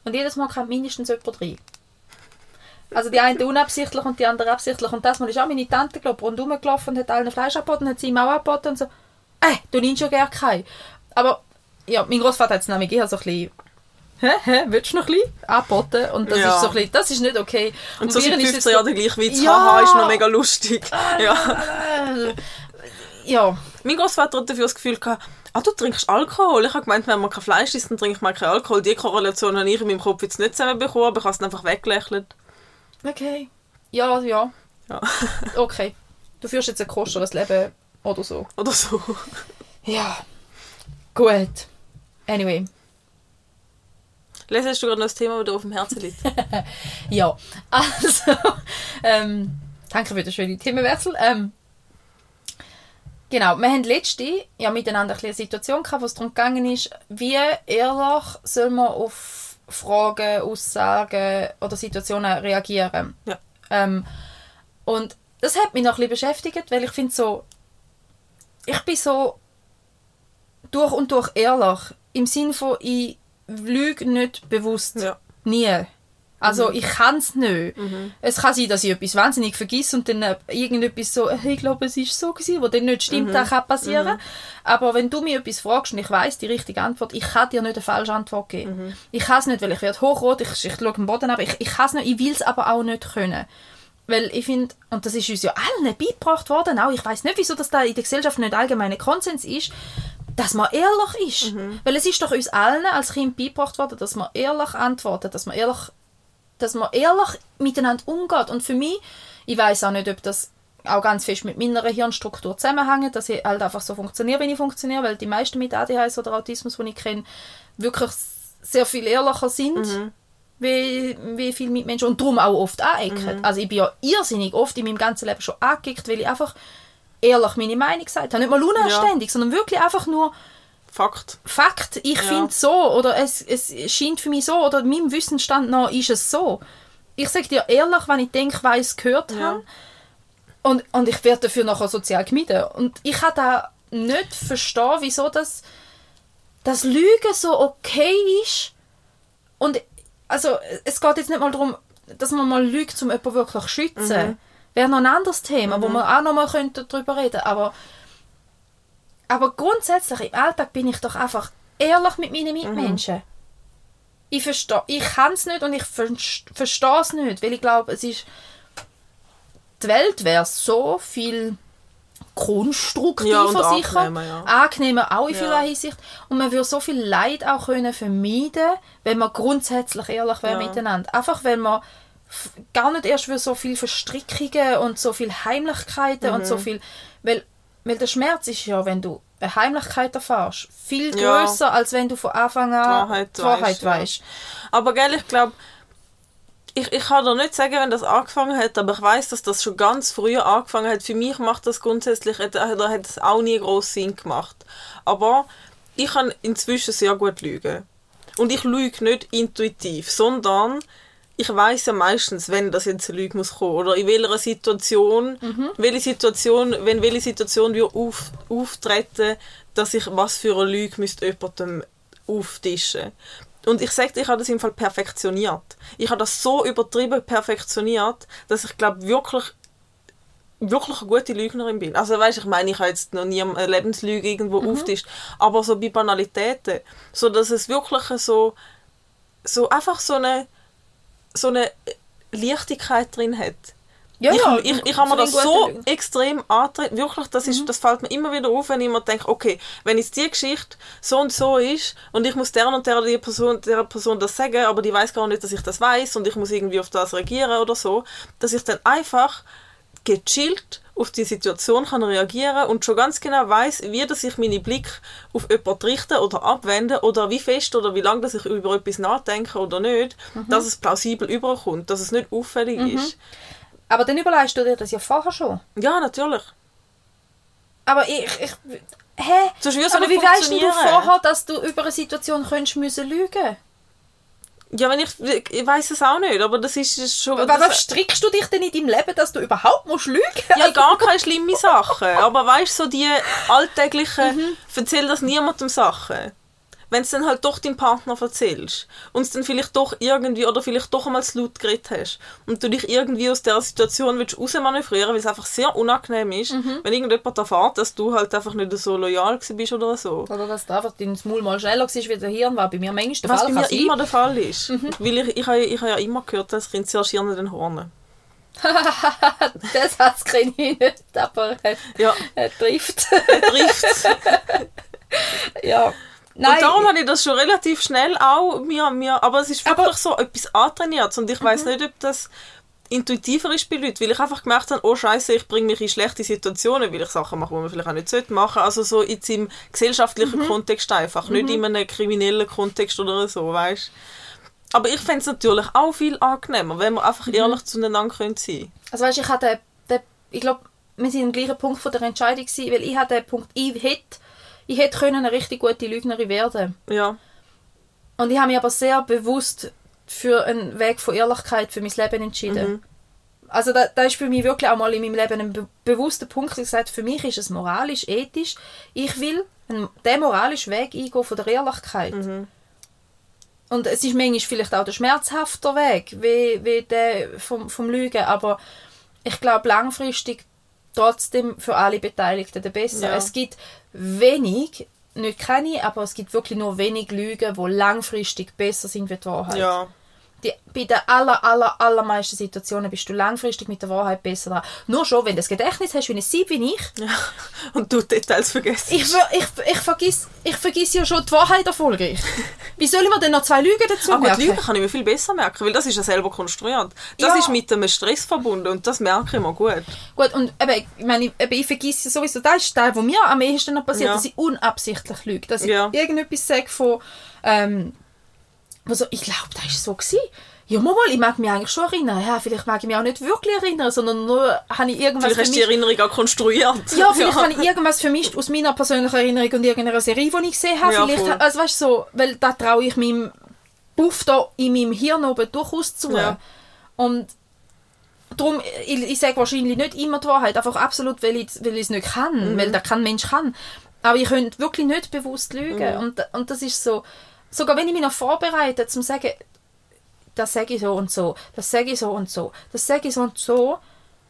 Und jedes Mal kommt mindestens jemand rein. Also die eine unabsichtlich und die andere absichtlich. Und das Mal ist auch meine Tante glaub, rundherum gelaufen und hat allen Fleisch angeboten, hat sie ihm auch angeboten und so, äh, du nimmst schon gerne keinen. Aber ja, mein Großvater hat es nämlich eher so ein bisschen hä, hä, willst du noch ein bisschen angeboten? Und das Ja. ist so ein bisschen, das ist nicht okay. Und, so seit ihr ist 15 es so- Jahren der gleiche Witz. Ja. Haha, ist noch mega lustig. Ja. Äh, ja, Mein Großvater hat dafür das Gefühl gehabt, ah, du trinkst Alkohol. Ich habe gemeint, wenn man kein Fleisch isst, dann trinkt man keinen Alkohol. Die Korrelation habe ich in meinem Kopf jetzt nicht zusammenbekommen, aber ich habe es einfach weggelächelt. okay. Ja, ja. Ja. Okay. Du führst jetzt ein koscheres Leben oder so. Oder so. Ja. Gut. Anyway. Les, hast du gerade noch das Thema, das dir auf dem Herzen liegt? Ja. Also, ähm, danke für den schönen Themenwechsel. Ähm, genau, wir haben letzte ja miteinander ein eine Situation gehabt, wo es darum gegangen ist, wie ehrlich soll man auf Fragen, Aussagen oder Situationen reagieren. Ja. Ähm, und das hat mich noch ein bisschen beschäftigt, weil ich finde so, ich bin so durch und durch ehrlich. Im Sinn von, ich lüge nicht bewusst. Ja. Nie. Also ich kann es nicht. Es kann sein, dass ich etwas wahnsinnig vergesse und dann äh, irgendetwas so, «Hey, ich glaube, es ist so gewesen, wo dann nicht stimmt, das kann passieren. Aber wenn du mir etwas fragst und ich weiß die richtige Antwort, ich kann dir nicht eine falsche Antwort geben. Ich kann es nicht, weil ich werde hochrot, ich, ich schaue den Boden ab, ich, ich kann es nicht, ich will es aber auch nicht können. Weil ich finde, und das ist uns ja allen beigebracht worden, auch ich weiß nicht, wieso das da in der Gesellschaft nicht allgemeiner Konsens ist, dass man ehrlich ist. Weil es ist doch uns allen als Kind beigebracht worden, dass man ehrlich antwortet, dass man ehrlich, dass man ehrlich miteinander umgeht. Und für mich, ich weiß auch nicht, ob das auch ganz fest mit meiner Hirnstruktur zusammenhängt, dass ich halt einfach so funktioniere, wie ich funktioniere, weil die meisten mit ADHS oder Autismus, die ich kenne, wirklich sehr viel ehrlicher sind wie, wie viele Mitmenschen und darum auch oft anecken. Also ich bin ja irrsinnig oft in meinem ganzen Leben schon angeeckt, weil ich einfach ehrlich meine Meinung gesagt habe. Nicht mal unanständig, sondern wirklich einfach nur Fakt. Fakt, ich finde so oder es, es scheint für mich so oder meinem Wissensstand nach ist es so. Ich sage dir ehrlich, wenn ich denke, weiß gehört Ja. habe und, und ich werde dafür nachher sozial gemieden. Und ich kann da nicht verstehen, wieso das, das Lügen so okay ist. Und also es geht jetzt nicht mal darum, dass man mal lügt, um jemanden wirklich zu schützen. Wäre noch ein anderes Thema, wo man auch noch mal könnte darüber reden Aber, aber grundsätzlich im Alltag bin ich doch einfach ehrlich mit meinen Mitmenschen. Ich verstehe, ich kann es nicht und ich verstehe es nicht, weil ich glaube, es ist die Welt wäre so viel konstruktiver Ja, sicher, angenehmer, ja. angenehmer auch in Ja. vieler Hinsicht und man würde so viel Leid auch können vermeiden, wenn man grundsätzlich ehrlich wäre Ja. miteinander. Einfach wenn man gar nicht erst für so viel Verstrickungen und so viel Heimlichkeiten und Mhm. so viel, weil, weil der Schmerz ist ja, wenn du eine Heimlichkeit erfährst, viel Ja. größer als wenn du von Anfang an Wahrheit die Wahrheit weisst, ja. weißt. Aber gell, ich glaube, ich, ich kann dir nicht sagen, wenn das angefangen hat, aber ich weiß, dass das schon ganz früh angefangen hat. Für mich macht das grundsätzlich, hat, da hat es auch nie groß Sinn gemacht. Aber ich kann inzwischen sehr gut lügen. Und ich lüge nicht intuitiv, sondern ich weiß ja meistens, wenn das jetzt eine Lüge muss kommen oder in welcher Situation, welche Situation, wenn welche Situation wir auf, auftreten, dass ich was für eine Lüge müsste jemandem auftischen. Und ich sage, ich habe das im Fall perfektioniert. Ich habe das so übertrieben perfektioniert, dass ich glaube wirklich wirklich eine gute Lügnerin bin. Also weißt, ich meine, ich habe jetzt noch nie eine Lebenslüge irgendwo auftischt, aber so bei Banalitäten, so dass es wirklich so so einfach so eine so eine Leichtigkeit drin hat. Ja, ich, ja, ich, ich habe mir das so Lüge. extrem angetreten. Wirklich, das, ist, das fällt mir immer wieder auf, wenn ich mir denke, okay, wenn jetzt die Geschichte so und so ist und ich muss der und der, die Person, der Person das sagen, aber die weiß gar nicht, dass ich das weiß und ich muss irgendwie auf das reagieren oder so, dass ich dann einfach gechillt auf die Situation kann reagieren und schon ganz genau weiß, wie dass ich meine Blick auf jemanden richte oder abwende oder wie fest oder wie lange dass ich über etwas nachdenke oder nicht, dass es plausibel überkommt, dass es nicht auffällig ist. Aber dann überlegst du dir das ja vorher schon. Ja, natürlich. Aber ich, ich hä? Aber wie weißt du vorher, dass du über eine Situation könntest müssen lügen? Ja, wenn ich, ich weiß es auch nicht, aber das ist schon... Aber was strickst du dich denn in deinem Leben, dass du überhaupt musst lügen? ja, gar keine schlimme Sachen. Aber weißt du, so die alltäglichen, Mhm. erzähl das niemandem Sachen. Wenn es dann halt doch deinem Partner erzählst und es dann vielleicht doch irgendwie oder vielleicht doch einmal zu laut geredet hast und du dich irgendwie aus der Situation willst rausmanövrieren, weil es einfach sehr unangenehm ist, Mhm. wenn irgendjemand erfährt, dass du halt einfach nicht so loyal bist oder so. Oder dass du einfach dein Maul mal schneller war wie der Hirn war. Bei mir manchmal der Was Fall bei mir immer der Fall ist. Mhm. Weil ich, ich, habe- ich habe ja immer gehört, dass Kind zuerst Hirn den Hornen. Das hat es nicht, aber Ja, er trifft. trifft ja. Nein, Und darum habe ich das schon relativ schnell auch mir, mir aber es ist wirklich Aber- so etwas antrainiert und ich weiß nicht, ob das intuitiver ist bei Leuten, weil ich einfach gemerkt habe, oh Scheiße, ich bringe mich in schlechte Situationen, weil ich Sachen mache, die man vielleicht auch nicht sollte machen. Also so in seinem gesellschaftlichen Kontext einfach, nicht in einem kriminellen Kontext oder so, weißt Aber ich fände es natürlich auch viel angenehmer, wenn wir einfach ehrlich zueinander können sein. Also weißt, ich hatte, ich glaube, wir sind am gleichen Punkt von der Entscheidung gewesen, weil ich hatte den Punkt, ich hätte, ich hätte können eine richtig gute Lügnerin werden. Ja, Und ich habe mich aber sehr bewusst für einen Weg von Ehrlichkeit für mein Leben entschieden. Also da, da ist für mich wirklich auch mal in meinem Leben ein be bewusster Punkt, ich gesagt, für mich ist es moralisch, ethisch. Ich will einen, den moralischen Weg eingehen von der Ehrlichkeit. Und Und es ist manchmal vielleicht auch der schmerzhafter Weg, wie, wie der vom, vom Lügen. Aber ich glaube, langfristig trotzdem für alle Beteiligten der besser. Ja. Es gibt wenig, nicht keine, aber es gibt wirklich nur wenig Lügen, die langfristig besser sind wie die Wahrheit. Ja. Die, bei den aller, aller, allermeisten Situationen bist du langfristig mit der Wahrheit besser dran. Nur schon, wenn du das Gedächtnis hast wie ein Sieb wie ich. Und du Details vergessen. Ich, ich, ich, vergiss, ich vergiss ja schon die Wahrheit erfolgreich. Wie soll ich mir denn noch zwei Lügen dazu Aber die merken? Lügen kann ich mir viel besser merken, weil das ist ja selber konstruiert. Das Ja. ist mit einem Stress verbunden und das merke ich mir gut. Gut, und eben, ich meine, eben, ich vergesse sowieso, das ist der, was mir am ehesten noch passiert, Ja. dass ich unabsichtlich lüge. Dass ich Ja. irgendetwas sage von, ähm, wo so, ich glaube, das war so. Gewesen. Ja, mal, ich mag mich eigentlich schon erinnern. Ja, vielleicht mag ich mich auch nicht wirklich erinnern, sondern nur habe ich irgendwas Vielleicht hast du die. Erinnerung auch konstruiert. Ja, vielleicht habe ich irgendwas vermischt aus meiner persönlichen Erinnerung und irgendeiner Serie, die ich gesehen habe. Ja, vielleicht, voll. also weißt du, so, weil da traue ich meinem Buff da in meinem Hirn oben durchaus zu. Ja. Und darum, ich, ich sage wahrscheinlich nicht immer die Wahrheit, einfach absolut, weil ich es nicht kann, Mhm. weil das kein Mensch kann. Aber ich könnte wirklich nicht bewusst lügen. Mhm. Und, und das ist so, sogar wenn ich mich noch vorbereite, zum sagen, das sage ich so und so, das sage ich so und so, das sage ich so und so.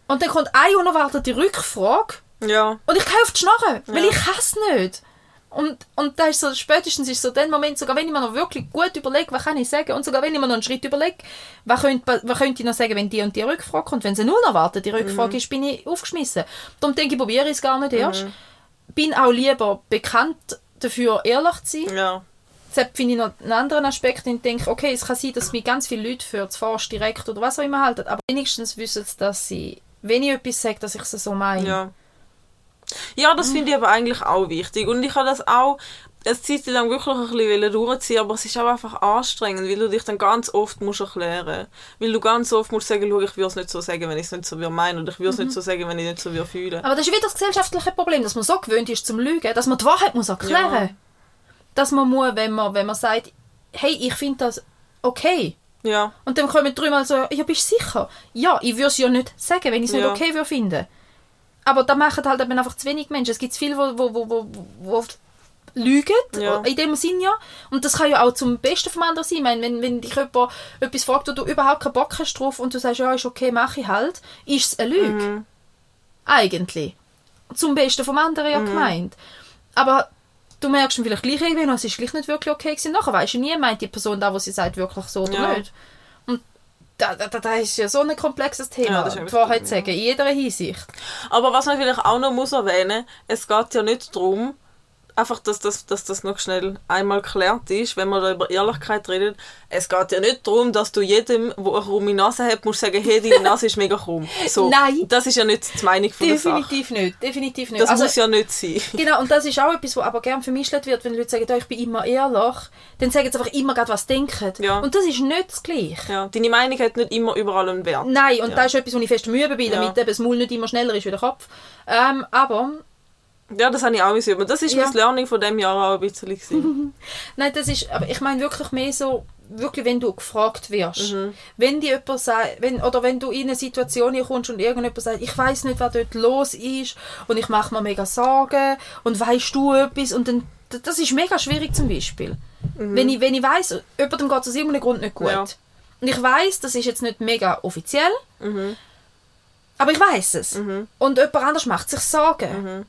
Und dann kommt eine unerwartete Rückfrage Ja. und ich kann auf die Schnarre, weil Ja. ich es nicht. Und, und da ist so, spätestens ist so der Moment, sogar wenn ich mir noch wirklich gut überlege, was kann ich sagen, und sogar wenn ich mir noch einen Schritt überlege, was könnte, was könnte ich noch sagen, wenn die und die Rückfrage kommt. Wenn sie null erwartet, die Rückfrage ist, bin ich aufgeschmissen. Darum denke ich, probiere ich es gar nicht erst. Bin auch lieber bekannt dafür, ehrlich zu sein. Ja. Deshalb finde ich noch einen anderen Aspekt, und denke, okay, es kann sein, dass mich ganz viele Leute für das Forst direkt oder was auch immer halten, aber wenigstens wissen sie, dass sie, wenn ich etwas sage, dass ich es so meine. Ja. Ja, das finde ich aber eigentlich auch wichtig. Und ich habe das auch eine Zeit lang wirklich ein bisschen durchziehen aber es ist auch einfach anstrengend, weil du dich dann ganz oft musst erklären Weil du ganz oft musst sagen, schau, ich würde es nicht so sagen, wenn ich es nicht so meinen. Oder ich würde es nicht so sagen, wenn ich nicht so fühlen. Aber das ist wieder das gesellschaftliche Problem, dass man so gewöhnt ist zum Lügen, dass man die Wahrheit muss erklären Ja. Dass man muss, wenn man, wenn man sagt, hey, ich finde das okay. Ja. Und dann kommen dreimal so, ja, bist du sicher? Ja, ich würde es ja nicht sagen, wenn ich es nicht Ja. okay würde finden. Aber da machen halt eben einfach zu wenig Menschen. Es gibt viele, wo, wo, wo, wo, wo lügen, Ja. in dem Sinn ja. Und das kann ja auch zum Besten vom anderen sein. Ich meine, wenn, wenn dich jemand etwas fragt, wo du überhaupt keinen Bock hast drauf und du sagst, ja, ist okay, mache ich halt, ist es eine Lüge. Mhm. Eigentlich. Zum Besten vom anderen ja gemeint. Aber du merkst vielleicht gleich irgendwann, es ist gleich nicht wirklich okay gewesen. Nachher weisst du nie, meint die Person da, was sie sagt, wirklich so oder Ja. nicht. Und da, da, da- da ist ja so ein komplexes Ja, Thema, das ist die wirklich Wahrheit sagen, in jeder Hinsicht. Aber was man vielleicht auch noch muss erwähnen, es geht ja nicht darum, einfach, dass das, dass das noch schnell einmal geklärt ist, wenn man da über Ehrlichkeit redet. Es geht ja nicht darum, dass du jedem, der eine krumme Nase hat, musst sagen, hey, deine Nase ist mega krumm. So, Nein. Das ist ja nicht die Meinung von der Sache. Definitiv nicht, definitiv nicht. Das Also, muss ja nicht sein. Genau, und das ist auch etwas, was aber gern vermischt wird, wenn Leute sagen, «Ja, ich bin immer ehrlich, dann sagen sie einfach immer gerade, was sie denken. Ja. Und das ist nicht das Gleiche. Ja, deine Meinung hat nicht immer überall einen Wert. Nein, und Ja. das ist etwas, wo ich fest müde bin, damit Ja. eben das Maul nicht immer schneller ist wie der Kopf. Ähm, aber Ja, das habe ich auch üben. Das ist Ja. mein Learning von dem Jahr auch ein bisschen. gewesen. Nein, das ist, aber ich meine wirklich mehr so, wirklich, wenn du gefragt wirst. Mhm. Wenn die jemand sagt, wenn, oder wenn du in eine Situation kommst und irgendjemand sagt, ich weiß nicht, was dort los ist und ich mache mir mega Sorgen und weißt du etwas und dann, das ist mega schwierig zum Beispiel. Wenn ich, wenn ich weiss, jemandem geht es aus irgendeinem Grund nicht gut. Mhm. Ja. Und ich weiß, das ist jetzt nicht mega offiziell, aber ich weiß es. Mhm. Und jemand anders macht sich Sorgen.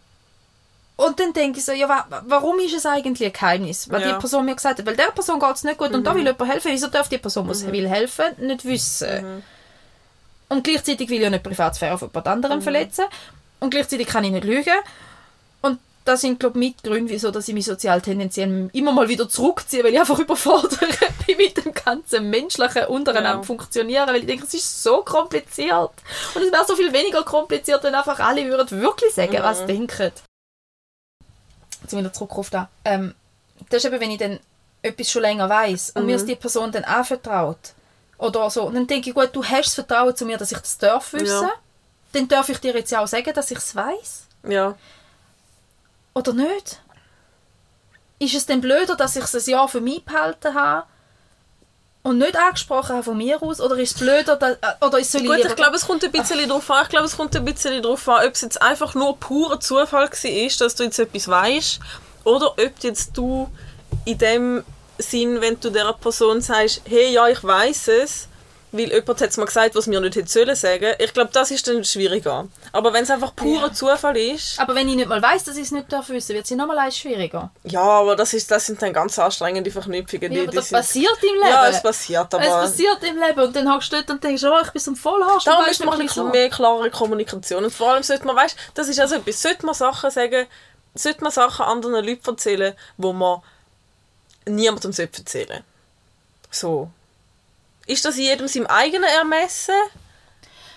Und dann denke ich so, ja, wa warum ist es eigentlich ein Geheimnis? Weil Ja. Mhm. die Person mir gesagt hat, weil der Person geht es nicht gut und da will jemand helfen. Wieso darf die Person, die will helfen, nicht wissen? Mhm. Und gleichzeitig will ich ja nicht Privatsphäre von jemand Mhm. anderem verletzen. Und gleichzeitig kann ich nicht lügen. Und das sind, glaube ich, mit Gründe, wieso dass ich mich sozial tendenziell immer mal wieder zurückziehe, weil ich einfach überfordert bin mit dem ganzen menschlichen untereinander Ja. funktionieren, weil ich denke, es ist so kompliziert. Und es wäre so viel weniger kompliziert, wenn einfach alle würden wirklich sagen, was sie denken. Jetzt wieder zurück auf das. Ähm, das ist eben, wenn ich dann etwas schon länger weiß und mir es die Person dann anvertraut oder so, und dann denke ich, gut, du hast das Vertrauen zu mir, dass ich das darf wissen, Ja. dann darf ich dir jetzt ja auch sagen, dass ich es weiß Ja. oder nicht? Ist es denn blöder, dass ich es ein Jahr für mich behalten habe und nicht angesprochen habe von mir aus? Oder ist es dass, äh, oder ist soll Gut, ich glaube, es kommt ein bisschen darauf an. Ich glaube, es kommt ein bisschen darauf an, ob es jetzt einfach nur purer Zufall war, dass du jetzt etwas weißt, oder ob jetzt du in dem Sinn, wenn du der Person sagst, hey, ja, ich weiß es, weil jemand hat es mir gesagt, was mir nicht hätte sollen sagen. Ich glaube, das ist dann schwieriger. Aber wenn es einfach purer Ja. Zufall ist, Aber wenn ich nicht mal weiss, dass ich es nicht darf wissen, wird es nochmal eins schwieriger. ja, aber das, ist, das sind dann ganz anstrengende Verknüpfungen. Ja, die, aber die das sind, passiert im Leben. ja, es passiert, aber es passiert im Leben und dann hockst du dort und denkst, oh, ich bin so ein Vollharsch. darum ist man ein bisschen mehr klare Kommunikation. Und vor allem sollte man, weißt, das ist also etwas, sollte man Sachen sagen, sollte man Sachen anderen Leuten erzählen, wo man niemandem sollte erzählen So. Ist das in jedem seinem eigenen Ermessen?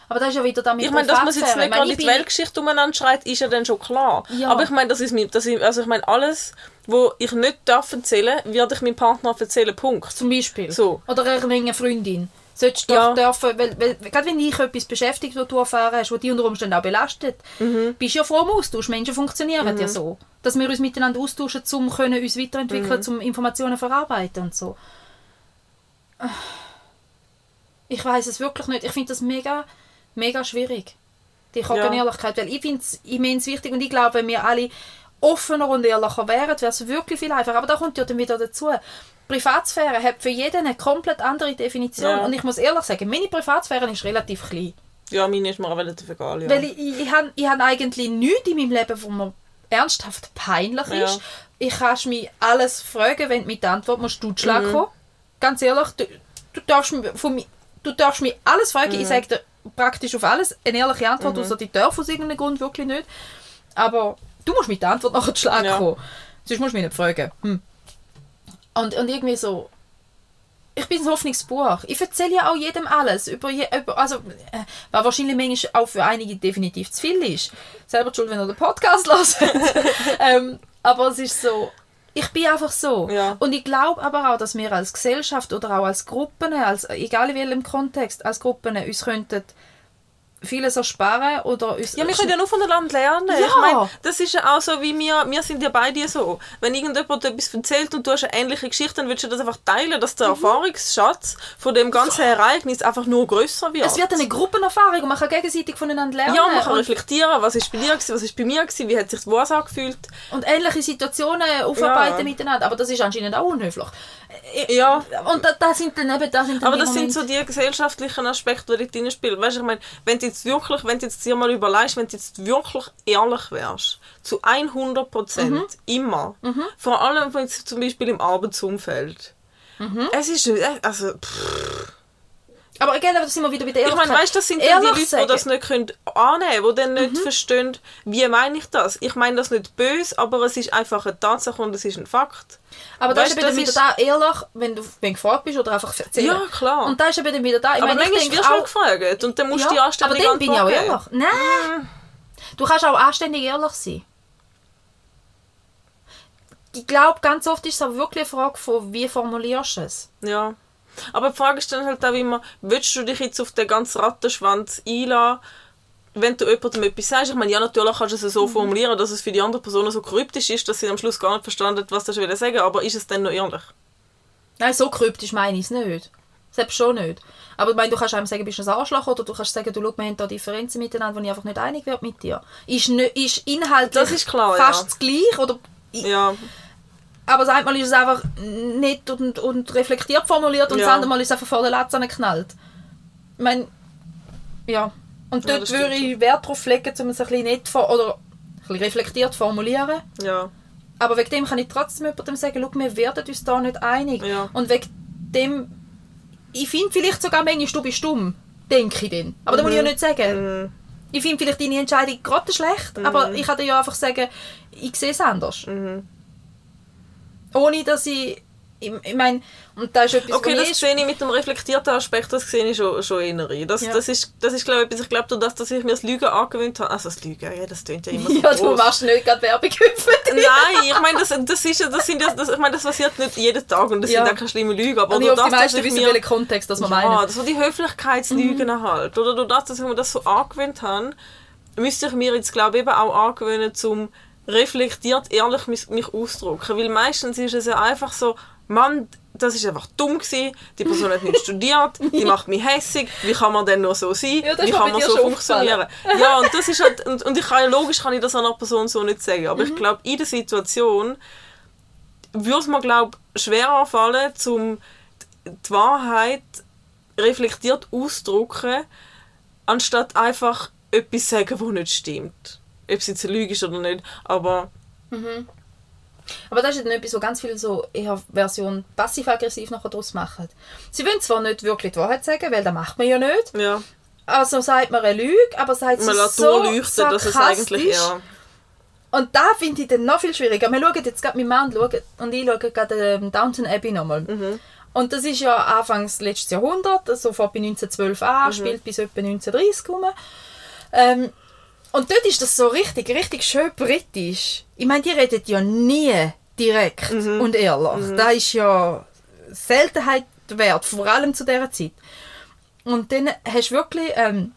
Aber das ist ja wieder damit Ich meine, dass man jetzt nicht Ich gerade ich die Weltgeschichte umeinander schreit, ist ja dann schon klar. Ja. Aber ich meine, das ist mir, das ist, also ich meine, alles, wo ich nicht darf erzählen, werde ich meinem Partner erzählen, Punkt. Zum Beispiel. So. Oder irgendeine Freundin. Solltest du Ja. dürfen, weil, weil, gerade wenn dich etwas beschäftigt, was du erfahren hast, was dich unter Umständen auch belastet, Mhm. bist du ja froh im Austausch. Menschen funktionieren ja so. Dass wir uns miteinander austauschen, um können uns weiterentwickeln, Mhm. um Informationen verarbeiten und so. Ich weiß es wirklich nicht. Ich finde das mega, mega schwierig. Die Ehrlichkeit. Weil ich finde es immens wichtig und ich glaube, wenn wir alle offener und ehrlicher wären, wäre es wirklich viel einfacher. Aber da kommt ja dann wieder dazu. Privatsphäre hat für jeden eine komplett andere Definition. Ja. Und ich muss ehrlich sagen, meine Privatsphäre ist relativ klein. Ja, meine ist mir auch relativ egal. Ja. Weil ich, ich, ich habe ich hab eigentlich nichts in meinem Leben, wo mir ernsthaft peinlich Ja. ist. Ich kannst mich alles fragen, wenn du mit der Antwort musst du Schlag Mhm. kommen. Ganz ehrlich, du, du, darfst, von mi- du darfst mich alles fragen. Mhm. Ich sage dir praktisch auf alles eine ehrliche Antwort, außer die darf aus irgendeinem Grund wirklich nicht. Aber du musst mit der Antwort nachher zu Schlag Ja. kommen. Sonst musst du mich nicht fragen. Hm. Und, und irgendwie so, ich bin ein Hoffnungsbuch. Ich erzähle ja auch jedem alles. Über, je, über also, äh, was wahrscheinlich manchmal auch für einige definitiv zu viel ist. Selber schuld, wenn ihr den Podcast hört. ähm, aber es ist so, ich bin einfach so. Ja. Und ich glaube aber auch, dass wir als Gesellschaft oder auch als Gruppen, als, egal in welchem Kontext, als Gruppen uns könnten vieles ersparen oder uns... Ja, wir können ja nur voneinander lernen. Ja. Ich meine, das ist ja auch so, wie wir, wir sind ja beide so. Wenn irgendjemand etwas erzählt und du hast eine ähnliche Geschichte, dann willst du das einfach teilen, dass Mhm. der Erfahrungsschatz von dem ganzen Ereignis einfach nur größer wird. es wird eine Gruppenerfahrung und man kann gegenseitig voneinander lernen. ja, man kann und, reflektieren, was ist bei dir gewesen, was ist bei mir gewesen, wie hat sich was angefühlt. und ähnliche Situationen aufarbeiten Ja. miteinander. Aber das ist anscheinend auch unhöflich. Ja, Und da, da sind dann eben... Da sind dann aber die das sind Momente- so die gesellschaftlichen Aspekte, die drin spielen. Weißt du, ich meine, wenn du jetzt wirklich, wenn du jetzt dir mal überlegst, wenn du jetzt wirklich ehrlich wärst, zu 100 Prozent, Mhm. immer, vor allem wenn es zum Beispiel im Arbeitsumfeld, Mhm. es ist, äh, also, pff, Aber gell, aber da sind wir wieder bei der ich meine, Ehrlichkeit. weißt das sind dann Ehrlich die Leute, die sagen. Mhm. das nicht können annehmen können, die dann nicht verstehen, wie meine ich das? Ich meine das nicht böse, aber es ist einfach eine Tatsache und es ist ein Fakt. Aber ist Weißt eben du, dann das wieder ist- da ehrlich, wenn du, wenn du gefragt bist oder einfach erzählen. Ja, klar. Und da ist eben wieder da. Ich aber meine, manchmal wirst du auch auch, gefragt und dann musst du die ja, aber dann bin ich auch ehrlich. Nein. Du kannst auch anständig ehrlich sein. Ich glaube, ganz oft ist es aber wirklich eine Frage von, wie formulierst du es. Ja. Aber die Frage ist dann halt auch immer, willst du dich jetzt auf den ganzen Rattenschwanz einlassen, wenn du jemandem etwas sagst? Ich meine, ja, natürlich kannst du es Mhm. so formulieren, dass es für die andere Person so kryptisch ist, dass sie am Schluss gar nicht verstanden was du sagen willst, aber ist es dann noch ehrlich? Nein, so kryptisch meine ich es nicht. Selbst schon nicht. Aber ich meine, du kannst einem sagen, bist du ein Arschloch oder du kannst sagen, du schau, wir haben da Differenzen miteinander, wo ich einfach nicht einig werde mit dir. Ist, nicht, ist inhaltlich Das ist klar, fast ja. das Gleiche. Oder, Ja. Aber das eine Mal ist es einfach nett und, und reflektiert formuliert und Ja. das andere Mal ist es einfach vor der Latze geknallt. Ich meine, ja. Und Ja, dort das würde ich Wert darauf legen, um es ein bisschen nett vor, oder ein bisschen reflektiert formulieren. Ja. Aber wegen dem kann ich trotzdem jemandem sagen, schau, wir werden uns da nicht einig. Ja. Und wegen dem, ich finde vielleicht sogar manchmal, du bist dumm, denke ich dann. Aber das muss ich ja nicht sagen. Mhm. Ich finde vielleicht deine Entscheidung gerade schlecht, aber ich kann dir ja einfach sagen, ich sehe es anders. Mhm. Ohne, dass ich, ich, ich meine, und da ist etwas, Okay, das ich- sehe ich mit dem reflektierten Aspekt, das sehe ich schon, schon eher. Das, Ja. das ist, das ist glaube ich, etwas, ich glaube, durch das, dass ich mir das Lügen angewöhnt habe, also das Lügen, ja, das tönt ja immer so ja, du gross. machst nicht gerade Werbung für dich. Nein, ich meine, das, das, ist, ja- das, sind ja, das, ich meine, das passiert nicht jeden Tag und das Ja. sind auch keine schlimme Lügen. Aber durch hoffe, die das, dass meisten ich mir, welchen Kontext das wir ja, meinen. das so die Höflichkeitslügen Mhm. halt. Oder durch das, dass ich mir das so angewöhnt habe, müsste ich mir jetzt, glaube ich, eben auch angewöhnen, zum reflektiert ehrlich mich, mich ausdrücken. Weil meistens ist es ja einfach so, Mann, das ist einfach dumm gewesen, die Person hat nicht studiert, die macht mich hässig, wie kann man denn nur so sein, Ja, wie kann man so funktionieren. Ja, und das ist halt, und, und ich kann, logisch kann ich das einer Person so nicht sagen, Mhm. aber ich glaube, in der Situation würde es mir, glaube schwerer fallen, um die Wahrheit reflektiert auszudrücken, anstatt einfach etwas zu sagen, das nicht stimmt. Ob es jetzt eine Lüge ist oder nicht, aber... Aber das ist dann etwas, wo ganz viele so eher Version passiv-aggressiv nachher draus machen. Sie wollen zwar nicht wirklich die Wahrheit sagen, weil das macht man ja nicht. Ja, Also sagt man eine Lüge, aber sagt man lässt so durchleuchten, dass es eigentlich eher... Und da finde ich dann noch viel schwieriger. Wir schauen jetzt gerade, mein Mann schaut, und ich schaue gerade ähm, Downton Abbey nochmal. Mhm. Und das ist ja anfangs letztes Jahrhundert, also fängt bei 1912 Mhm. an, spielt bis etwa 1930 rum. Ähm, und dort ist das so richtig, richtig schön britisch. Ich meine, die reden ja nie direkt Mhm. und ehrlich. Das ist ja Seltenheit wert, vor allem zu dieser Zeit. Und dann hast du wirklich ähm,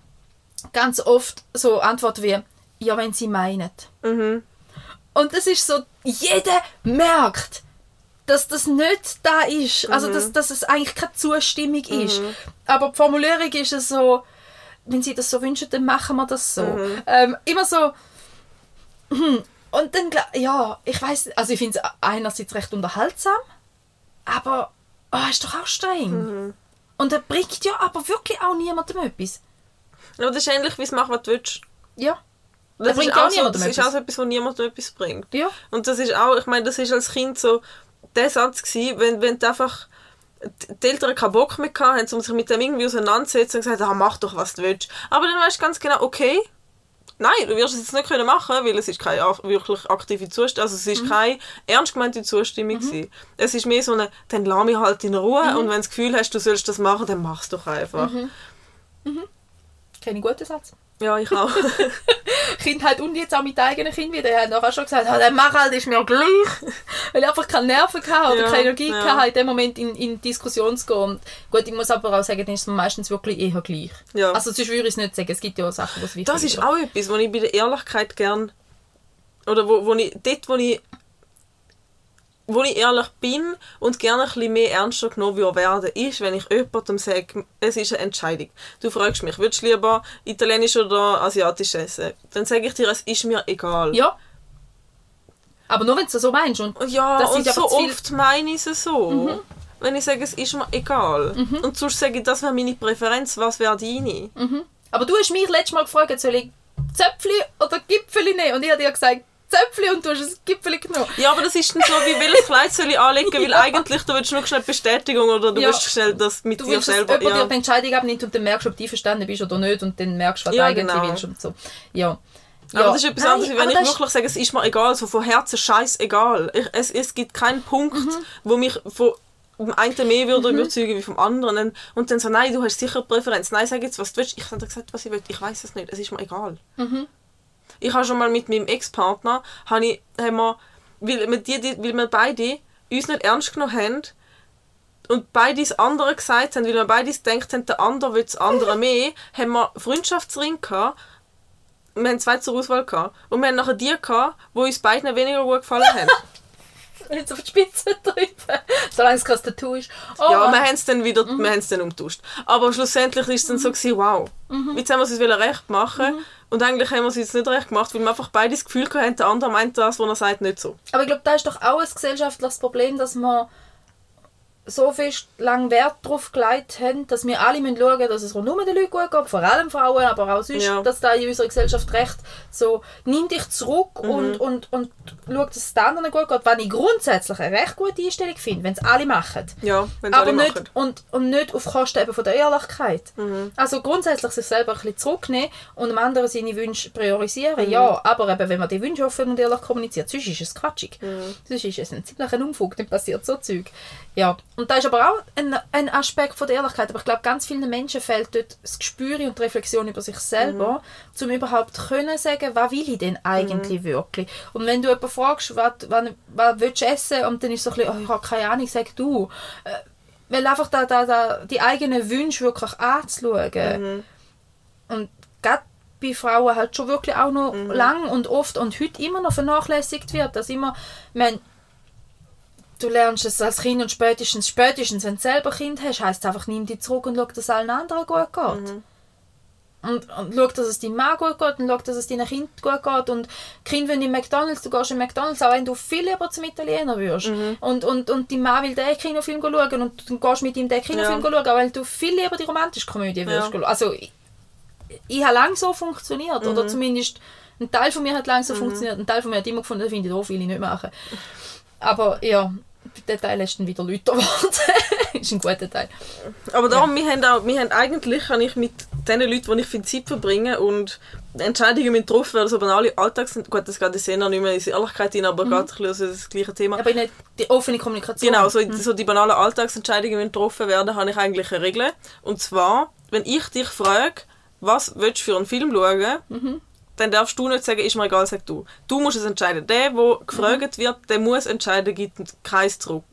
ganz oft so Antworten wie, ja, wenn sie meinen. Mhm. Und das ist so, jeder merkt, dass das nicht da ist. Also, dass, dass es eigentlich keine Zustimmung ist. Aber die Formulierung ist es so, wenn sie das so wünschen, dann machen wir das so. Ähm, immer so, hm. und dann, ja, ich weiß, also ich finde es einerseits recht unterhaltsam, aber oh, ist doch auch streng. Und er bringt ja aber wirklich auch niemandem etwas. Aber das ist ähnlich wie es macht, was du willst. Ja. Das, bringt ist auch auch, so, niemandem das ist etwas. auch so etwas, wo niemandem etwas bringt. Ja. Und das ist auch, ich meine, das ist als Kind so der Satz gewesen, wenn, wenn du einfach die Eltern keinen Bock mehr haben, um sich mit dem irgendwie auseinanderzusetzen und gesagt, ah, mach doch, was du willst. Aber dann weißt du ganz genau, okay, nein, du wirst es jetzt nicht können machen, weil es ist keine wirklich aktive Zustimmung, also es ist keine ernst gemeinte Zustimmung gewesen. Es ist mehr so eine, dann lass mich halt in Ruhe und wenn du das Gefühl hast, du sollst das machen, dann mach es doch einfach. Kenne ich guten Satz. Ja, ich auch. Kindheit und jetzt auch mit eigenen Kind wieder. Er hat nachher schon gesagt, ah, der mach halt, ist mir gleich. Weil er einfach keine Nerven hatte oder Ja, keine Energie ja. hatte, in dem Moment in, in Diskussion zu gehen. Und gut, ich muss aber auch sagen, dann ist es meistens wirklich eher gleich. Ja. Also sonst würde ich es nicht sagen. Es gibt ja auch Sachen, was wichtig Das ist auch etwas, wo ich bei der Ehrlichkeit gern oder wo, wo ich dort, wo ich wo ich ehrlich bin und gerne ein bisschen mehr ernster genommen werden, ist, wenn ich jemandem sage, es ist eine Entscheidung. Du fragst mich, würdest du lieber italienisch oder asiatisch essen? Dann sage ich dir, es ist mir egal. Ja. Aber nur wenn du es so meinst. Und Ja, Das und so Mhm. oft meine ich es so. Wenn ich sage, es ist mir egal. Und sonst sage ich, das wäre meine Präferenz, was wäre deine? Aber du hast mich letztes Mal gefragt, soll ich Zöpfli oder Gipfeli nehmen? Und ich habe dir gesagt, Zöpfli und du hast ein Gipfeli genommen. Ja, aber das ist dann so, wie welches Kleid soll ich anlegen, weil eigentlich du willst nur schnell Bestätigung oder du Ja. willst schnell das mit Du dir willst, selber. jemand dir Ja. die Entscheidung abnimmt und dann merkst du, ob du einverstanden bist oder nicht und dann merkst du, was Ja, du eigentlich genau. willst und so. Ja. Aber Ja. das ist etwas Nein, anderes, wenn aber ich wirklich sage, es ist mir egal, so von Herzen scheißegal. Ich, es, es gibt keinen Punkt, Mhm. wo mich von dem einen mehr würde überzeugen wie vom anderen. Und dann so, nein, du hast sicher Präferenz. Nein, sag jetzt, was du willst. Ich habe gesagt, was ich will. Ich weiß es nicht. Es ist mir egal. Mhm. Ich habe schon mal mit meinem Ex-Partner, habe ich, haben wir, weil, wir die, die, weil wir beide uns nicht ernst genommen haben, und beide das andere gesagt haben, weil wir beide gedacht haben, der andere will das andere mehr, haben wir Freundschaftsring gehabt. Wir haben zwei zur Auswahl gehabt. Und wir haben nachher die gehabt, die uns beiden weniger gut gefallen haben. Jetzt auf die Spitze drüben. Solange es kein Tattoo ist. Oh, ja, wir haben es dann wieder wir haben es dann umtauscht. Aber schlussendlich war es dann so, gewesen, wow, jetzt haben wir es uns wieder recht machen und eigentlich haben wir es jetzt nicht recht gemacht, weil wir einfach beide das Gefühl hatten, der andere meint das, was er sagt, nicht so. Aber ich glaube, da ist doch auch ein gesellschaftliches Problem, dass wir so viel lang Wert darauf gelegt haben, dass wir alle müssen schauen dass es nur den Leuten gut geht, vor allem Frauen, aber auch sonst, Ja. dass da in unserer Gesellschaft recht so, nimm dich zurück Mhm. und, und, und schau, dass es den anderen gut geht, was ich grundsätzlich eine recht gute Einstellung finde, wenn es alle machen. Ja, wenn aber alle nicht, machen. und, und nicht auf Kosten eben von der Ehrlichkeit. Mhm. Also grundsätzlich sich selber ein bisschen zurücknehmen und dem anderen seine Wünsche priorisieren, Mhm. ja, aber eben, wenn man die Wünsche offen und ehrlich kommuniziert, sonst ist es quatschig. Mhm. Sonst ist es ein ziemlicher Unfug, dann passiert so Zeug. Ja, und da ist aber auch ein, ein Aspekt von der Ehrlichkeit, aber ich glaube, ganz vielen Menschen fehlt dort das Gespür und die Reflexion über sich selber, Mhm. um überhaupt können sagen, was will ich denn eigentlich wirklich? Und wenn du jemanden fragst, was, was, was willst du essen, und dann ist so ein bisschen, oh, ich habe keine Ahnung, sag du. Äh, weil einfach da, da, da, die eigenen Wünsche wirklich anzuschauen. Und gerade bei Frauen halt schon wirklich auch noch lang und oft und heute immer noch vernachlässigt wird. Dass immer, meine, du lernst es als Kind und spätestens, spätestens wenn du selber Kind hast, heisst es einfach, nimm dich zurück und schau, dass es allen anderen gut geht. und, und schau, dass es deinem Mann gut geht und schau, dass es deinen Kind gut geht und Kinder wollen in McDonalds, du gehst in McDonalds, auch wenn du viel lieber zum Italiener wirst Mhm. und, und, und dein Mann will den Kinofilm schauen und du gehst mit ihm den Kinofilm Ja. schauen, auch weil du viel lieber die romantische Komödie wirst Ja. Also ich, ich habe lange so funktioniert oder zumindest ein Teil von mir hat lange so funktioniert, ein Teil von mir hat immer gefunden, das finde ich doof, will ich nicht machen. Aber ja, der Teil ist dann wieder Leute geworden. ist ein guter Teil. Aber darum, wir haben auch, wir haben eigentlich, habe ich mit den Leuten, die ich viel Zeit verbringe und Entscheidungen mit getroffen werden, so banale Alltags sind, gut, das geht eh noch nicht mehr in die Ehrlichkeit rein, aber geht ein bisschen also das gleiche Thema. Aber nicht die offene Kommunikation. Genau, so, so die banalen Alltagsentscheidungen, die getroffen werden, habe ich eigentlich eine Regel. Und zwar, wenn ich dich frage, was willst du für einen Film schauen, dann darfst du nicht sagen, ist mir egal, sag du. Du musst es entscheiden. Der, der gefragt wird, der muss entscheiden, gibt keins zurück.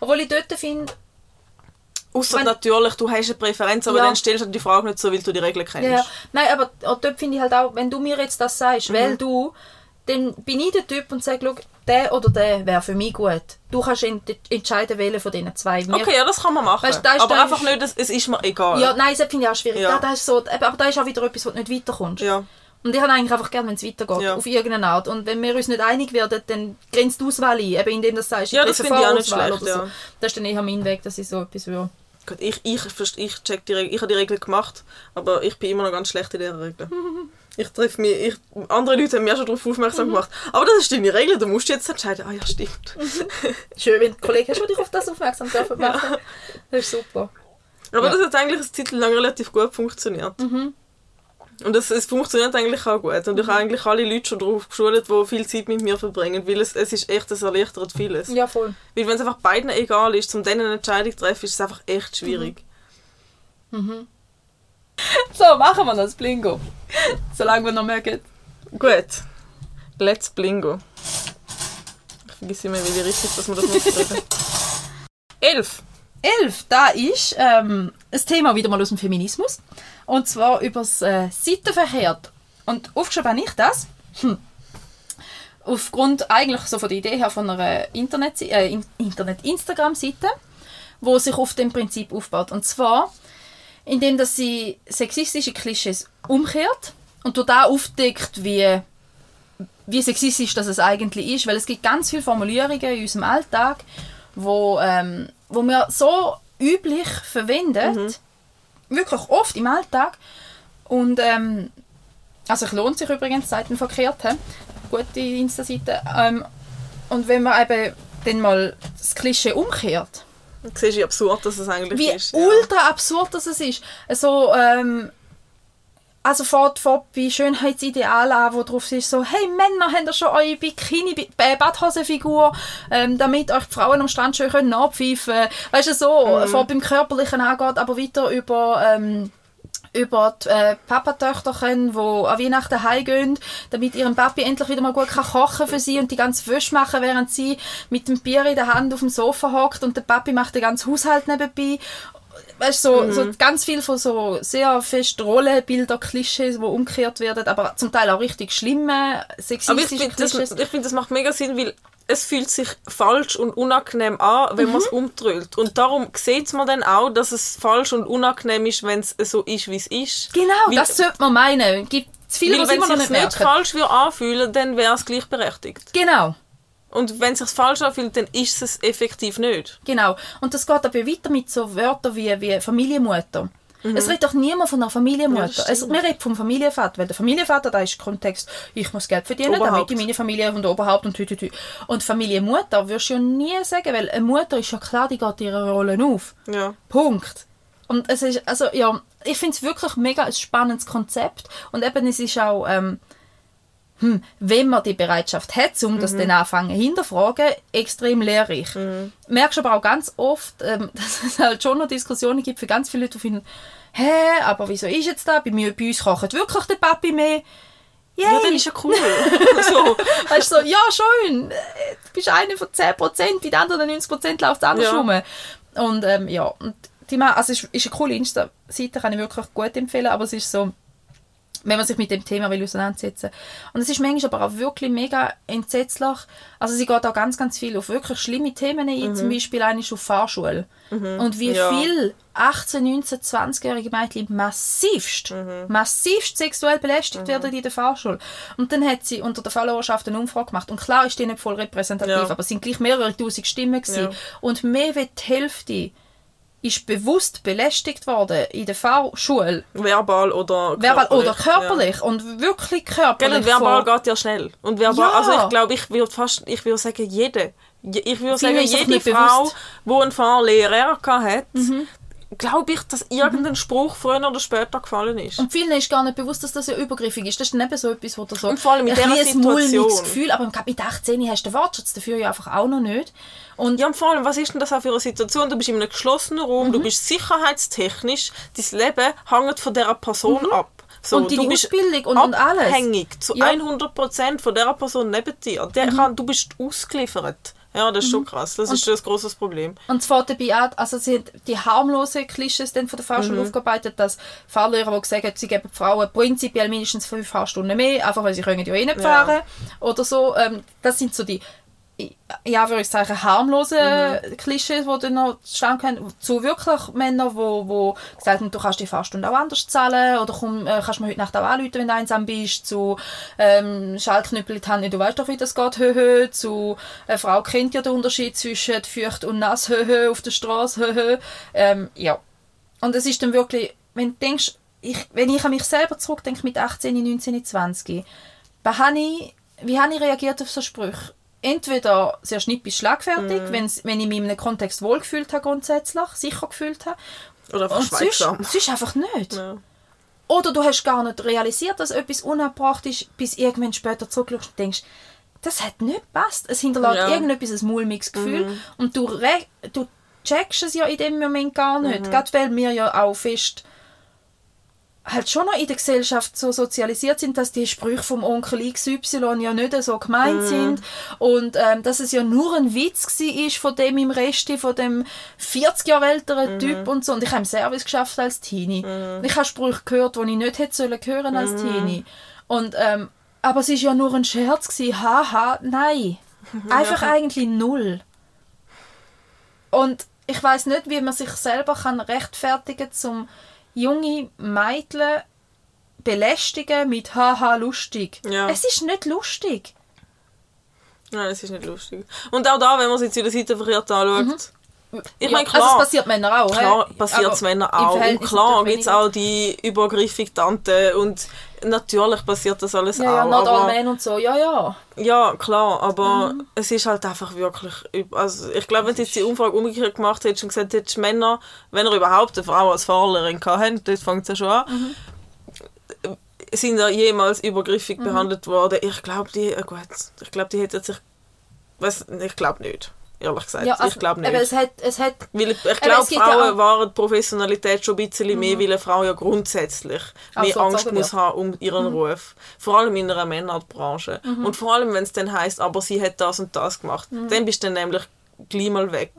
Obwohl ich dort finde, Außer natürlich, du hast eine Präferenz, aber Ja. dann stellst du die Frage nicht so, weil du die Regeln kennst. Ja, ja. Nein, aber dort finde ich halt auch, wenn du mir jetzt das sagst, Mhm. weil du, dann bin ich der Typ und sage, der oder der wäre für mich gut. Du kannst ent entscheiden, welchen von diesen zwei. Wir- Okay, ja, das kann man machen. Weißt aber da einfach ist- nicht, es ist mir egal. Ja, nein, das finde ich auch schwierig. Ja. Da, da ist so, aber da ist auch wieder etwas, wo du nicht weiterkommst. Ja. Und ich habe eigentlich einfach gerne, wenn es weitergeht, Ja. auf irgendeine Art. Und wenn wir uns nicht einig werden, dann grenzt die Auswahl ein, eben indem du sagst, Ja, das finde ich auch nicht schlecht, oder so. ja. Das ist dann eher mein Weg, dass ich so etwas würde. Gut, ich, ich, ich, check die ich habe die Regel gemacht, aber ich bin immer noch ganz schlecht in dieser Regel. Ich treffe mich, ich, andere Leute haben mich schon darauf Mhm. aufmerksam gemacht. Aber das ist deine Regel, du musst jetzt entscheiden. Ah ja, stimmt. Schön, wenn die Kollegen hast, die dich auf das aufmerksam dürfen machen. Das ist super. Aber Ja. das hat eigentlich eine Zeit lang relativ gut funktioniert. Mhm. Und es, es funktioniert eigentlich auch gut. Und ich habe eigentlich alle Leute schon darauf geschult, die viel Zeit mit mir verbringen, weil es, es ist echt, es erleichtert vieles. Ja, voll. Weil wenn es einfach beiden egal ist, zum denen eine Entscheidung zu treffen, ist es einfach echt schwierig. So, machen wir das Blingo. Solange wir noch mögen. Gut. Let's Blingo. Ich vergesse immer, wie richtig dass man das drücken. Elf. Elf, da ist ähm, ein Thema wieder mal aus dem Feminismus. Und zwar über das äh, Seitenverkehrt. Und aufgeschrieben habe ich das. Hm. Aufgrund eigentlich so von der Idee her von einer Internet, äh, In- Internet-Instagram-Seite, wo sich auf dem Prinzip aufbaut. Und zwar, indem dass sie sexistische Klischees umkehrt und dort auch aufdeckt, wie wie sexistisch das es eigentlich ist, weil es gibt ganz viele Formulierungen in unserem Alltag, wo, ähm, wo wir so üblich verwendet, wirklich oft im Alltag und ähm, also es lohnt sich übrigens, Seiten verkehrt, he? gute Insta-Seite ähm, und wenn man eben dann mal das Klischee umkehrt, Du siehst, wie absurd das eigentlich wie ist. ja. ultra absurd das es ist. Also, ähm, also fährt fährt bei Schönheitsidealen an, wo drauf ist so, hey Männer, habt ihr schon eure bikini äh, badhosenfigur ähm, damit euch die Frauen am Strand schön können nachpfeifen können. Weißt du, so, Mhm. mhm. fährt beim Körperlichen angeht, aber weiter über... Ähm, über die äh, Papatöchterchen, die an Weihnachten heimgehen, damit ihren Papi endlich wieder mal gut kann kochen für sie und die ganze Wäsche machen, während sie mit dem Bier in der Hand auf dem Sofa hockt und der Papi macht den ganzen Haushalt nebenbei. Weißt du, so, so ganz viel von so sehr fest Rollenbilder, Klischees, die umgekehrt werden, aber zum Teil auch richtig schlimme, Aber ich sexistische finde, das, Klischees. ich find, das macht mega Sinn, weil es fühlt sich falsch und unangenehm an, wenn man es umdrüllt. Und darum sieht man dann auch, dass es falsch und unangenehm ist, wenn es so ist, wie es ist. Genau, Weil- das sollte man meinen. Gibt es viele, Weil die wenn noch es sich nicht merken. falsch anfühlen, dann wäre es gleichberechtigt. Genau. Und wenn es sich falsch anfühlt, dann ist es effektiv nicht. Genau. Und das geht aber weiter mit so Wörtern wie, wie Familienmutter. Es redet doch niemand von einer Ja, Familienmutter. das es, wir reden vom Familienvater, weil der Familienvater, da ist Kontext, ich muss Geld verdienen, damit Oberhaupt. ich meine Familie und Oberhaupt und tü. Und Familienmutter wirst du ja nie sagen, weil eine Mutter ist ja klar, die geht ihre Rollen auf. Ja. Punkt. Und es ist, also ja, ich finde es wirklich mega ein spannendes Konzept. Und eben, es ist auch, ähm, hm, wenn man die Bereitschaft hat, um das dann anfangen hinterfragen, extrem lehrreich. Merkst aber auch ganz oft, ähm, dass es halt schon noch Diskussionen gibt für ganz viele Leute, die finden, hä, aber wieso ist jetzt da? Bei, mir, bei uns kocht wirklich der Papi mehr. Yay. Ja, dann ist ja cool. so. Weißt du, so, ja, schön, du bist einer von 10%, bei den anderen 90% läuft es andersrum. Und ähm, ja, und die Ma also es ist, ist eine coole Insta-Seite, kann ich wirklich gut empfehlen, aber es ist so, wenn man sich mit dem Thema will auseinandersetzen Und es ist manchmal aber auch wirklich mega entsetzlich. Also sie geht auch ganz, ganz viel auf wirklich schlimme Themen ein, zum Beispiel eine auf Fahrschule. Und wie Ja. viel 18, 19, 20-jährige Mädchen massivst, massivst sexuell belästigt werden in der Fahrschule. Und dann hat sie unter der Followerschaft eine Umfrage gemacht. Und klar ist die nicht voll repräsentativ, Ja. aber es sind gleich mehrere tausend Stimmen gewesen. Ja. Und mehr als die Hälfte ist bewusst belästigt worden in der Fahrschule. Verbal oder Verbal körperlich. oder körperlich. Und wirklich körperlich. Gell, und verbal von- geht ja schnell. Und verbal, Ja. also ich glaube, ich würde fast, ich würde sagen, jede. Je- Ich würde sagen, jede Frau, bewusst. die einen Fahrlehrer hat, Mhm. Glaube ich, dass irgendein Spruch früher oder später gefallen ist. Und vielen ist gar nicht bewusst, dass das ja übergriffig ist. Das ist eben so etwas, wo du so Und vor allem in ein dieser Situation. Gefühl, aber gerade mit 18 hast du den Wortschatz dafür ja einfach auch noch nicht. Und Ja, und vor allem, was ist denn das auch für eine Situation? Du bist in einem geschlossenen Raum, Mhm. du bist sicherheitstechnisch, dein Leben hängt von dieser Person ab. So, Mhm. Und deine du Ausbildung und- und alles. abhängig zu Ja. 100% von dieser Person neben dir. Der kann, du bist ausgeliefert. Ja, das ist schon krass. Das ist schon ein grosses Problem. Und fängt dabei an, also sie haben die harmlosen Klischees dann von der Fahrschule Mhm. aufgearbeitet, dass Fahrlehrer, die gesagt haben, sie geben Frauen prinzipiell mindestens fünf Fahrstunden mehr, einfach weil sie können ja eh nicht Ja. fahren. Oder so. Ähm, das sind so die ja, Anführungszeichen harmlosen Mhm. Klischees, die dann noch zustande kommen, zu wirklich Männern, die wo, wo gesagt haben, du kannst die Fahrstunde auch anders zahlen oder komm, äh, kannst du mir heute Nacht auch anrufen, wenn du einsam bist, zu ähm, Schallknüppel in die Hand, du weißt doch, wie das geht, hö, hö, zu eine Frau kennt ja den Unterschied zwischen feucht und nass, hö, hö, auf der Straße, hö, hö. Ähm, ja. Und es ist dann wirklich, wenn du denkst, ich, wenn ich an mich selber zurückdenke mit 18, 19, 20, wie habe ich, wie habe ich reagiert auf so Sprüche? Entweder sehr schnippisch schlagfertig, wenn's, wenn ich mich in einem Kontext wohlgefühlt habe grundsätzlich, sicher gefühlt habe. Oder einfach Und schweigsam. sonst einfach nicht. Ja. Oder du hast gar nicht realisiert, dass etwas unabbracht ist, bis irgendwann später zurückschaust und denkst, das hat nicht gepasst. Es hinterlässt Ja. irgendetwas ein mulmiges Gefühl und du, du checkst es ja in dem Moment gar nicht. Gerade weil wir ja auch fest halt schon noch in der Gesellschaft so sozialisiert sind, dass die Sprüche vom Onkel XY ja nicht so gemeint sind und ähm, dass es ja nur ein Witz war von dem im Resti, von dem 40 Jahre älteren Typ und so. Und ich habe im Service geschafft als Teenie. Ich habe Sprüche gehört, die ich nicht hätte sollen hören als Teenie. Und, ähm, aber es war ja nur ein Scherz. Gewesen. Haha, nein. Einfach eigentlich null. Und ich weiß nicht, wie man sich selber kann rechtfertigen zum junge Mädchen belästigen mit haha lustig. Ja. Es ist nicht lustig. Nein, es ist nicht lustig. Und auch da, wenn man es jetzt in der Seite verkehrt anschaut, ich Mhm. Ja, meine, klar, Also es passiert Männern auch. klar passiert es Männern im auch. Und klar gibt es auch die übergriffige Tante und natürlich passiert das alles Ja, ja, auch. not all men und so. Ja, ja. ja, klar, aber Mhm. es ist halt einfach wirklich... Also ich glaube, wenn du jetzt die Umfrage umgekehrt gemacht hättest und gesagt hättest, Männer, wenn er überhaupt eine Frau als Fahrlehrerin hatten, dort fängt ja schon an, Mhm. sind da jemals übergriffig behandelt worden. Ich glaube, die... äh, Gut, ich glaube, die hätten sich... Ich glaube nicht, ehrlich gesagt. ja also, ich glaube nicht. Aber es hat, es hat Weil ich, glaube, ja Frauen waren die Professionalität schon ein bisschen mehr, weil eine Frau ja grundsätzlich mehr so Angst muss. Mhm. haben um ihren Ruf. Vor allem in einer Männerbranche. Und vor allem, wenn es dann heisst, aber sie hat das und das gemacht, dann bist du dann nämlich gleich mal weg.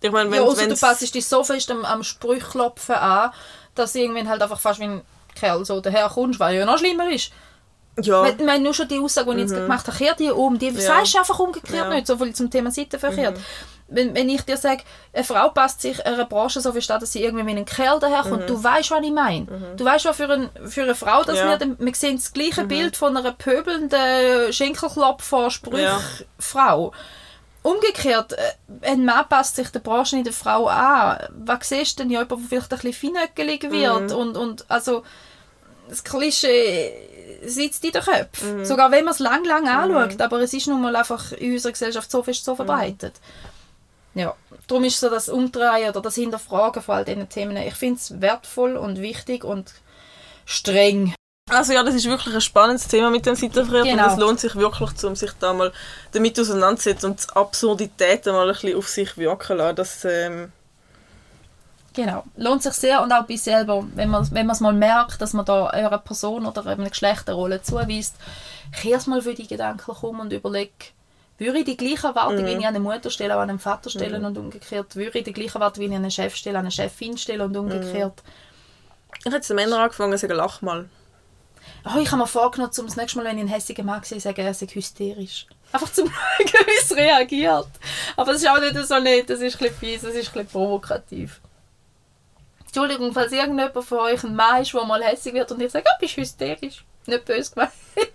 Ich meine, wenn Mhm. ja, also du passest dich so fest am, am Sprüchklopfen an, dass irgendwann halt einfach fast wie ein Kerl so daherkommst, weil ja noch schlimmer ist. Ja, Ich meine, nur schon die Aussage, die ich jetzt gemacht habe, kehr die um. Die sagst du einfach umgekehrt Ja. Mhm. nicht, so viel zum Thema Seitenverkehrt. Wenn, wenn ich dir sage, eine Frau passt sich einer Branche so fest an, dass sie irgendwie mit einem Kerl daherkommt, du weißt, was ich meine. Du weißt, was für, ein, für eine Frau das Mhm. Ja. Mhm. wir, wir sehen das gleiche Bild von einer pöbelnden Schenkelklopfer Sprüchfrau. Umgekehrt, äh, ein Mann passt sich der Branche in der Frau an. Was siehst du denn? Ja, jemand, der vielleicht ein bisschen feinöckelig wird. Mhm. Und, und also, das Klischee sitzt in den Köpfen. Mhm. Sogar wenn man es lang, lang anschaut. Aber es ist nun mal einfach in unserer Gesellschaft so fest Mhm. so verbreitet. Ja, darum ist so das Umdrehen oder das Hinterfragen von all diesen Themen, ich finde es wertvoll und wichtig und streng. Also ja, das ist wirklich ein spannendes Thema mit dem Seitenverkehr Genau. und es lohnt sich wirklich, um sich da mal damit auseinanderzusetzen und die Absurditäten mal ein bisschen auf sich wirken lassen. Das, ähm, Genau. Lohnt sich sehr und auch bei selber, wenn man wenn man es mal merkt, dass man da einer Person oder einer Geschlechterrolle zuweist, kehr's mal für die Gedanken um und überleg, würde ich die gleiche Erwartung, wie ich an eine Mutter stelle, auch an einen Vater stellen und umgekehrt, würde ich die gleiche Erwartung, wie ich an einen Chef stelle, an eine Chefin stelle und umgekehrt. ich habe jetzt den Männer angefangen, sagen, lach mal. Oh, ich habe mir vorgenommen, um das nächste Mal, wenn ich einen hässigen Mann sehe, sagen, er sei hysterisch. Einfach zum schauen, wie es reagiert. Aber das ist auch nicht so nett, das ist ein bisschen fies, das ist ein bisschen provokativ. Entschuldigung, falls irgendjemand von euch ein Mann ist, der mal hässig wird und ich sage, ah, bist hysterisch. Nicht böse gemeint.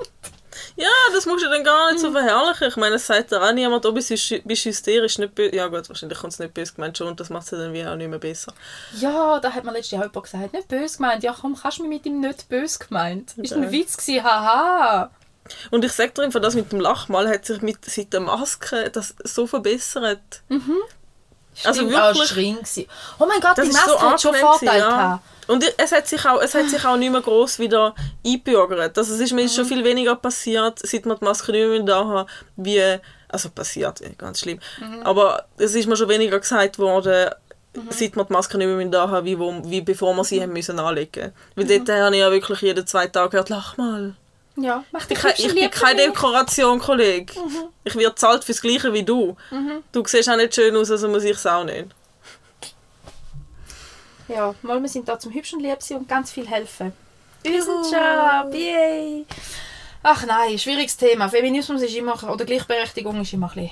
Ja, das musst du dann gar nicht so verherrlichen. Ich meine, es sagt dir auch niemand, ob du bist bist hysterisch, nicht böse. Ja gut, wahrscheinlich kommt es nicht böse gemeint schon und das macht es dann wie auch nicht mehr besser. Ja, da hat man letztes Jahr jemand gesagt, nicht böse gemeint. Ja, komm, kannst du mich mit ihm nicht böse gemeint? Ist ein Okay. Witz gewesen, haha. Und ich sage dir einfach, das mit dem Lachmal hat sich mit, seit der Maske das so verbessert. Also Stimmt, wirklich- auch gewesen. Oh mein Gott, Das die ist so Maske hat schon Vorteile ja. gehabt. Und es hat sich auch, es hat sich auch nicht mehr gross wieder eingebürgert. Also es ist mir Mhm. schon viel weniger passiert, seit wir die Maske nicht mehr da haben, wie, also passiert, ganz schlimm. Mhm. Aber es ist mir schon weniger gesagt worden, seit wir die Maske nicht mehr da haben, wie, wo, wie bevor wir Mhm. sie haben müssen anlegen. Weil dort habe ich ja wirklich jeden zwei Tage gehört, lach mal. Ja, mach Ich, dich bin- ich bin keine Dekoration, Kollege. Mhm. Ich werde zahlt fürs Gleiche wie du. Du siehst auch nicht schön aus, also muss ich es auch nicht. Ja, mal, wir sind da zum hübschen lieb und ganz viel helfen. Unseren Job, yay! Ach nein, schwieriges Thema. Feminismus ist immer, oder Gleichberechtigung ist immer ein bisschen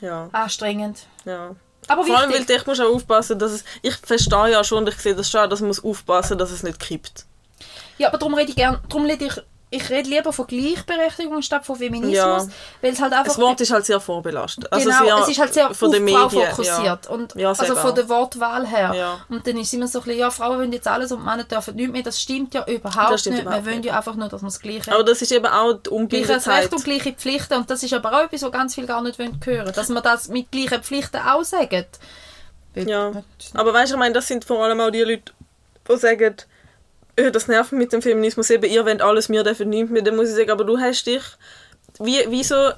Ja, anstrengend. ja. Aber Vor allem, weil ich muss auch aufpassen, dass es... Ich verstehe ja schon und ich sehe das schon, dass man muss aufpassen dass es nicht kippt. Ja, aber darum rede ich gern, darum rede ich, ich rede lieber von Gleichberechtigung statt von Feminismus, Ja. weil es halt einfach... Das Wort ist halt sehr vorbelastet. Also genau, es ist halt sehr auf von den Frau Medien, fokussiert. Und, Ja, also von wahr. der Wortwahl her. Ja. Und dann ist es immer so ein bisschen, ja, Frauen wollen jetzt alles und Männer dürfen nichts mehr. Das stimmt ja überhaupt stimmt nicht. überhaupt Wir wollen ja einfach nur, dass wir das Gleiche Aber das ist eben auch die Gleiches Unbildetheit. Recht und gleiche Pflichten. Und das ist aber auch etwas, was ganz viele gar nicht wollen hören Dass man das mit gleichen Pflichten auch sagen. Ja. Aber weißt du, ich meine, das sind vor allem auch die Leute, die sagen, «Äh, das nervt mit dem Feminismus, eben, ihr wollt alles, wir dürfen nichts mehr. Dann muss ich sagen, aber du hast dich, wie, wieso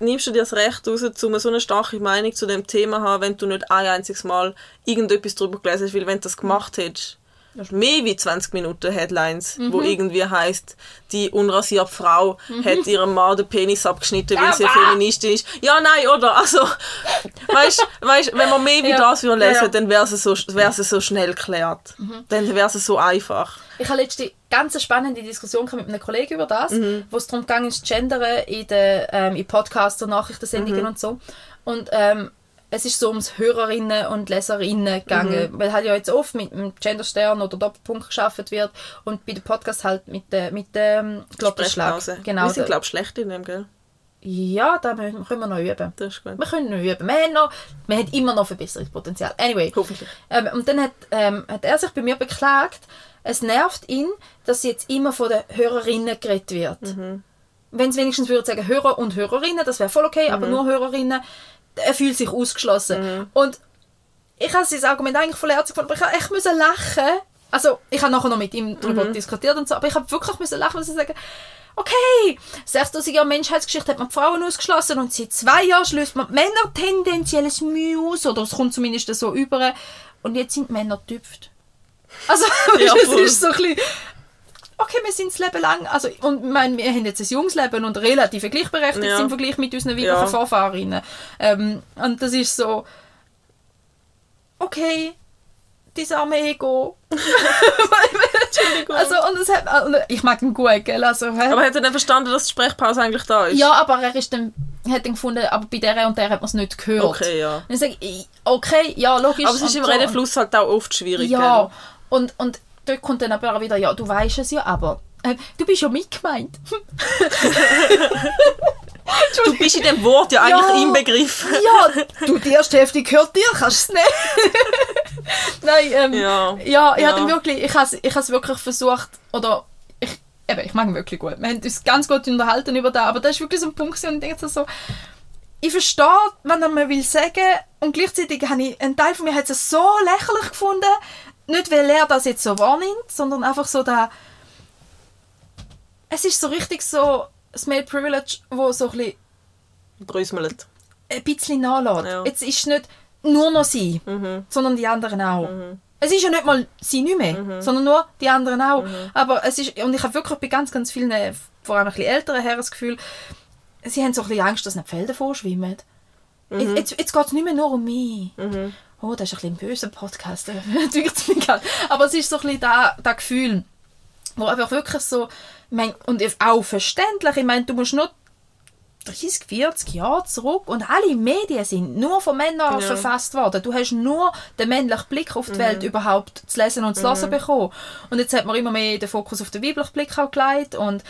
nimmst du dir das Recht raus, um so eine starke Meinung zu dem Thema zu haben, wenn du nicht ein einziges Mal irgendetwas darüber gelesen hast, weil wenn du das gemacht hättest, mehr wie 20 Minuten Headlines, wo irgendwie heißt, die unrasierte Frau hat ihrem Mann den Penis abgeschnitten, weil sie eine Aua! Feministin ist. Ja, nein, oder? Also, weißt, weißt, wenn man mehr wie Ja. das würde lesen, Ja, dann wäre es so, wär's so schnell geklärt. Dann wäre es so einfach. Ich habe letzte ganz spannende Diskussion mit einem Kollegen über das, Mhm. wo es darum ging, Gendern in den ähm, in Podcasts und Nachrichtensendungen Mhm. und so. Und ähm, es ist so ums Hörerinnen und Leserinnen gegangen, Mhm. weil halt ja jetzt oft mit dem Genderstern oder Doppelpunkt geschaffen wird und bei den Podcasts halt mit dem mit dem Glockenschlag. Genau. Wir sind, glaube ich, schlecht in dem, gell? ja, da können wir noch üben. Das ist gut. Wir können noch üben. Wir haben, noch, wir haben immer noch Verbesserungspotenzial. Anyway. Hoffentlich. Ähm, und dann hat, ähm, hat er sich bei mir beklagt, es nervt ihn, dass jetzt immer von den Hörerinnen geredet wird. Wenn es wenigstens würde sagen Hörer und Hörerinnen, das wäre voll okay, aber nur Hörerinnen, er fühlt sich ausgeschlossen. Und ich habe sein Argument eigentlich voll herzig gefunden, aber ich habe echt müssen lachen. Also, ich habe nachher noch mit ihm darüber diskutiert und so, aber ich habe wirklich müssen lachen, müssen sagen, okay, 6000 Jahre Menschheitsgeschichte hat man die Frauen ausgeschlossen und seit zwei Jahren schließt man die Männer tendenzielles Mühe aus, oder es kommt zumindest so über. Und jetzt sind die Männer tüpft. Also, Ja, es ist so ein bisschen, okay, wir sind das Leben lang, also, und ich meine, wir haben jetzt ein junges Leben und relativ gleichberechtigt Ja. im Vergleich mit unseren weiblichen Ja. Vorfahrerinnen. Ähm, und das ist so, okay, dieses arme Ego. also, und es hat, und ich mag ihn gut, gell, also, hä? Aber hat er dann verstanden, dass die Sprechpause eigentlich da ist? ja, aber er ist dann, hat dann gefunden, aber bei der und der hat man es nicht gehört. Okay, ja. Und ich sage, okay, ja, logisch. Aber es ist im so. Redefluss halt auch oft schwierig, Ja, gell? und, und dort kommt dann aber wieder, ja, du weißt es ja, aber äh, du bist ja mitgemeint. Du bist in dem Wort ja eigentlich Ja. inbegriffen. ja, du, die erste Hälfte gehört dir, kannst du es nicht. Nein, ähm, Ja. ja, ich Ja. habe wirklich, ich habe ich es wirklich versucht, oder ich, eben, ich mag ihn wirklich gut. Wir haben uns ganz gut unterhalten über das, aber das ist wirklich so ein Punkt und ich denke so, ich verstehe, was er mir will sagen und gleichzeitig habe ich, ein Teil von mir hat es so lächerlich gefunden, nicht weil er das jetzt so wahrnimmt, sondern einfach so da, es ist so richtig so das Male Privilege, wo so ein bisschen Drüsmelt. ein bisschen nachlässt. Ja. Jetzt ist nicht nur noch sie, sondern die anderen auch. Es ist ja nicht mal sie nicht mehr, sondern nur die anderen auch. Aber es ist, und ich habe wirklich bei ganz, ganz vielen, äh, vor allem ein bisschen älteren Herren das Gefühl, sie haben so ein bisschen Angst, dass nicht die Felder vorschwimmen. Jetzt, jetzt, jetzt geht es nicht mehr nur um mich. Oh, das ist ein bisschen ein böser Podcast, natürlich mich gerade. Aber es ist so ein bisschen das, das Gefühl, wo einfach wirklich so mein, und auch verständlich. Ich meine, du musst nur 30, 40 Jahre zurück und alle Medien sind nur von Männern Ja. verfasst worden. Du hast nur den männlichen Blick auf die Welt überhaupt zu lesen und zu hören bekommen. Und jetzt hat man immer mehr den Fokus auf den weiblichen Blick auch gelegt und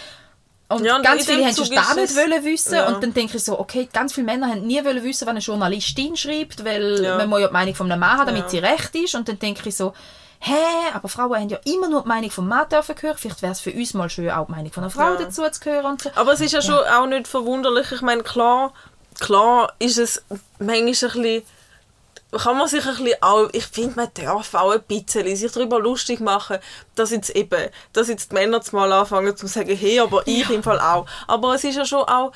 und Ja, und ganz viele haben schon Zug da ist nicht es- wollen wissen Ja. und dann denke ich so, okay, ganz viele Männer haben nie wollen wissen, was eine Journalistin schreibt, weil Ja. man muss ja die Meinung von einem Mann haben, damit sie recht ist und dann denke ich so, hä, aber Frauen haben ja immer nur die Meinung vom Mann dürfen hören, vielleicht wäre es für uns mal schön, auch die Meinung von einer Frau dazu zu hören und so. Aber es ist ja, schon auch nicht verwunderlich. Ich meine, klar, klar ist es manchmal ein bisschen kann man sich ein bisschen auch, ich finde, man darf auch ein bisschen sich darüber lustig machen, dass jetzt eben, dass jetzt die Männer mal anfangen zu sagen, hey, aber ich im Fall auch. Aber es ist ja schon auch,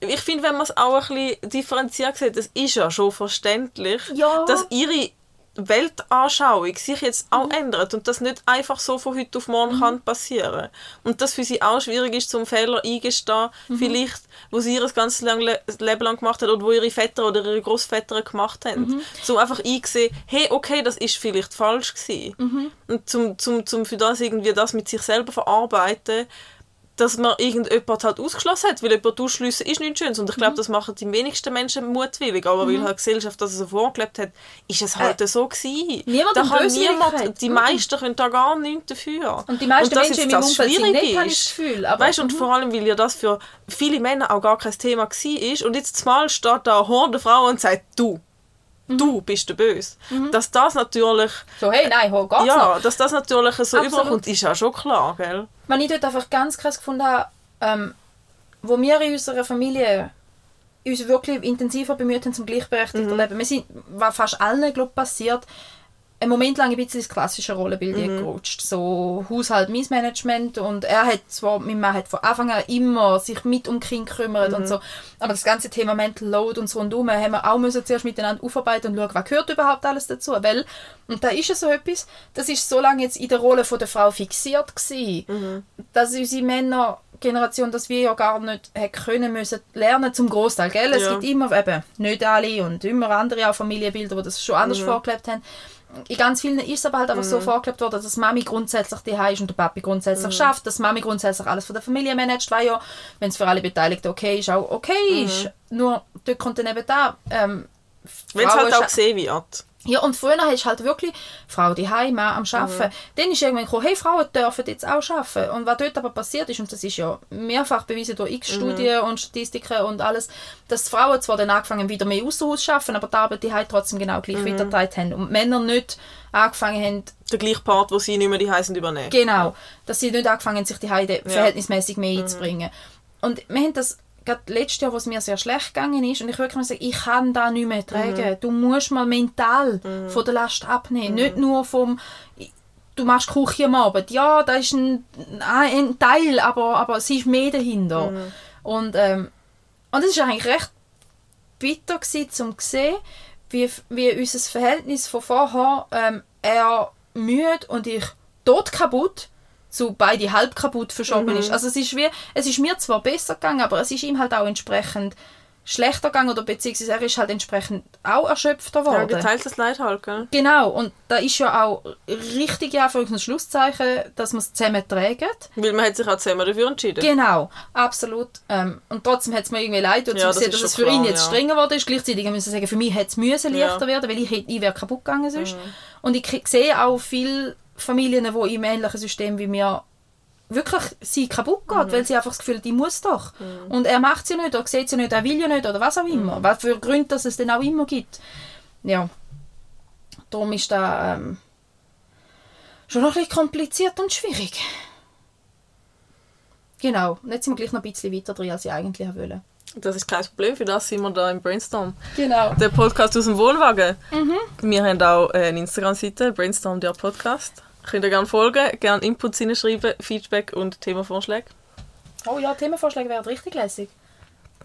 ich finde, wenn man es auch ein bisschen differenziert sieht, es ist ja schon verständlich, Ja. dass ihre Weltanschauung sich jetzt auch ändert und das nicht einfach so von heute auf morgen kann passieren. Und dass für sie auch schwierig ist, zum Fehler eingestehen, vielleicht, wo sie ihr ganzes Leben lang gemacht hat oder wo ihre Väter oder ihre Großväter gemacht haben. So einfach eingesehen, hey, okay, das ist vielleicht falsch gewesen. Und zum, zum, zum für das irgendwie das mit sich selber verarbeiten, dass man irgendjemand halt ausgeschlossen hat, weil jemand ausschliessen ist nichts Schönes. Und ich Mhm. glaube, das machen die wenigsten Menschen mutwillig. Aber weil halt die Gesellschaft das so vorgelebt hat, ist es halt so gewesen. Äh, niemand da kann niemand, die Mhm. meisten können da gar nichts dafür. Und die meisten dass Menschen in meinem Umfeld sind nicht, habe ich ist. das Gefühl. Aber, Weißt, und vor allem, weil ja das für viele Männer auch gar kein Thema war. Und jetzt mal steht da eine Horde Frau und sagt, du, Mhm. du bist der Böse. Dass das natürlich, so, hey, nein, ho, geht's noch? ja, dass das natürlich so Absolut. überkommt, ist ja schon klar, gell? Was ich dort einfach ganz krass gefunden habe, ähm, wo wir in unserer Familie uns wirklich intensiver bemüht haben zum gleichberechtigten Leben. Wir sind, was fast allen, glaube passiert, einen Moment lang ein bisschen ins klassische Rollenbild gerutscht. So Haushalt, Missmanagement und er hat zwar, mein Mann hat von Anfang an immer sich mit um die Kinder gekümmert und so, aber das ganze Thema Mental Load und so rundum haben wir auch müssen zuerst miteinander aufarbeiten und schauen, was gehört überhaupt alles dazu, weil, und da ist ja so etwas, das ist so lange jetzt in der Rolle von der Frau fixiert gewesen, dass unsere Männergeneration, dass wir ja gar nicht können müssen lernen zum Großteil, gell? Es Ja. gibt immer eben nicht alle und immer andere auch Familienbilder, die das schon anders vorgelebt haben. In ganz vielen ist es aber halt einfach so vorgelebt worden, dass Mami grundsätzlich die ist und der Papi grundsätzlich schafft, dass Mami grundsätzlich alles von der Familie managt, weil ja, wenn es für alle Beteiligten okay ist, auch okay ist. Nur dort kommt dann eben da, ähm, Wenn es halt auch gesehen wird. Ja, und früher hast du halt wirklich Frau die Mann am Arbeiten. Dann ist irgendwann gekommen, hey, Frauen dürfen jetzt auch arbeiten. Und was dort aber passiert ist, und das ist ja mehrfach bewiesen durch x Studien und Statistiken und alles, dass Frauen zwar dann angefangen wieder mehr außer Haus zu arbeiten, aber die Arbeit die trotzdem genau gleich weitergetragen haben. Und Männer nicht angefangen haben, Der gleiche Part, wo sie nicht mehr die heißen übernehmen. Genau, dass sie nicht angefangen haben, sich die Heide verhältnismäßig mehr einzubringen. Und wir haben das gerade letztes Jahr, wo es mir sehr schlecht gegangen ist, und ich wirklich mal sagen, ich kann da nicht mehr tragen. Du musst mal mental von der Last abnehmen, nicht nur vom du machst Küche am Abend. Ja, da ist ein, ein Teil, aber, aber es ist mehr dahinter. Und, ähm, und es war eigentlich recht bitter gewesen, um zu sehen, wie, wie unser Verhältnis von vorher, ähm, er müde und ich tot kaputt, zu beide halb kaputt verschoben ist. Also es ist wie, es ist mir zwar besser gegangen, aber es ist ihm halt auch entsprechend schlechter gegangen oder beziehungsweise er ist halt entsprechend auch erschöpfter Ja, worden. geteiltes Leid halt, gell? Genau, und da ist ja auch richtig ja für ein Schlusszeichen, dass man es zusammen tragen. Weil man hat sich auch zusammen dafür entschieden. Genau, absolut. Ähm, und trotzdem hat es mir irgendwie leid, und Ja, zu das sehen, ist dass es für ihn klar, jetzt ja. strenger geworden ist. Gleichzeitig müssen wir sagen, für mich hätte es müssen Ja. Mhm. leichter werden, weil ich, ich wäre kaputt gegangen sonst. Und ich sehe auch viele Familien, die im ähnlichen System wie mir wirklich sie kaputt geht, Mhm. weil sie einfach das Gefühl hat, ich muss doch. Und er macht ja nicht, oder sieht ja nicht, er will ja nicht, oder was auch immer. Mhm. Was für Gründe dass es dann auch immer gibt. Ja. Darum ist da ähm, schon noch ein bisschen kompliziert und schwierig. Genau. Und jetzt sind wir gleich noch ein bisschen weiter drin, als ich eigentlich wollte. Das ist kein Problem, für das sind wir da im Brainstorm. Genau. Der Podcast aus dem Wohnwagen. Mhm. Wir haben auch äh, eine Instagram-Seite, Brainstorm der Podcast. Könnt ihr gerne folgen, gerne Inputs hineinschreiben, Feedback und Themenvorschläge. Oh ja, Themenvorschläge wären richtig lässig.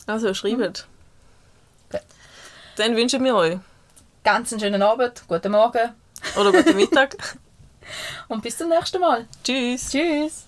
Also schreibt. Gut. Dann wünschen wir euch. Ganz einen schönen Abend, guten Morgen Oder guten Mittag. und bis zum nächsten Mal. Tschüss. Tschüss.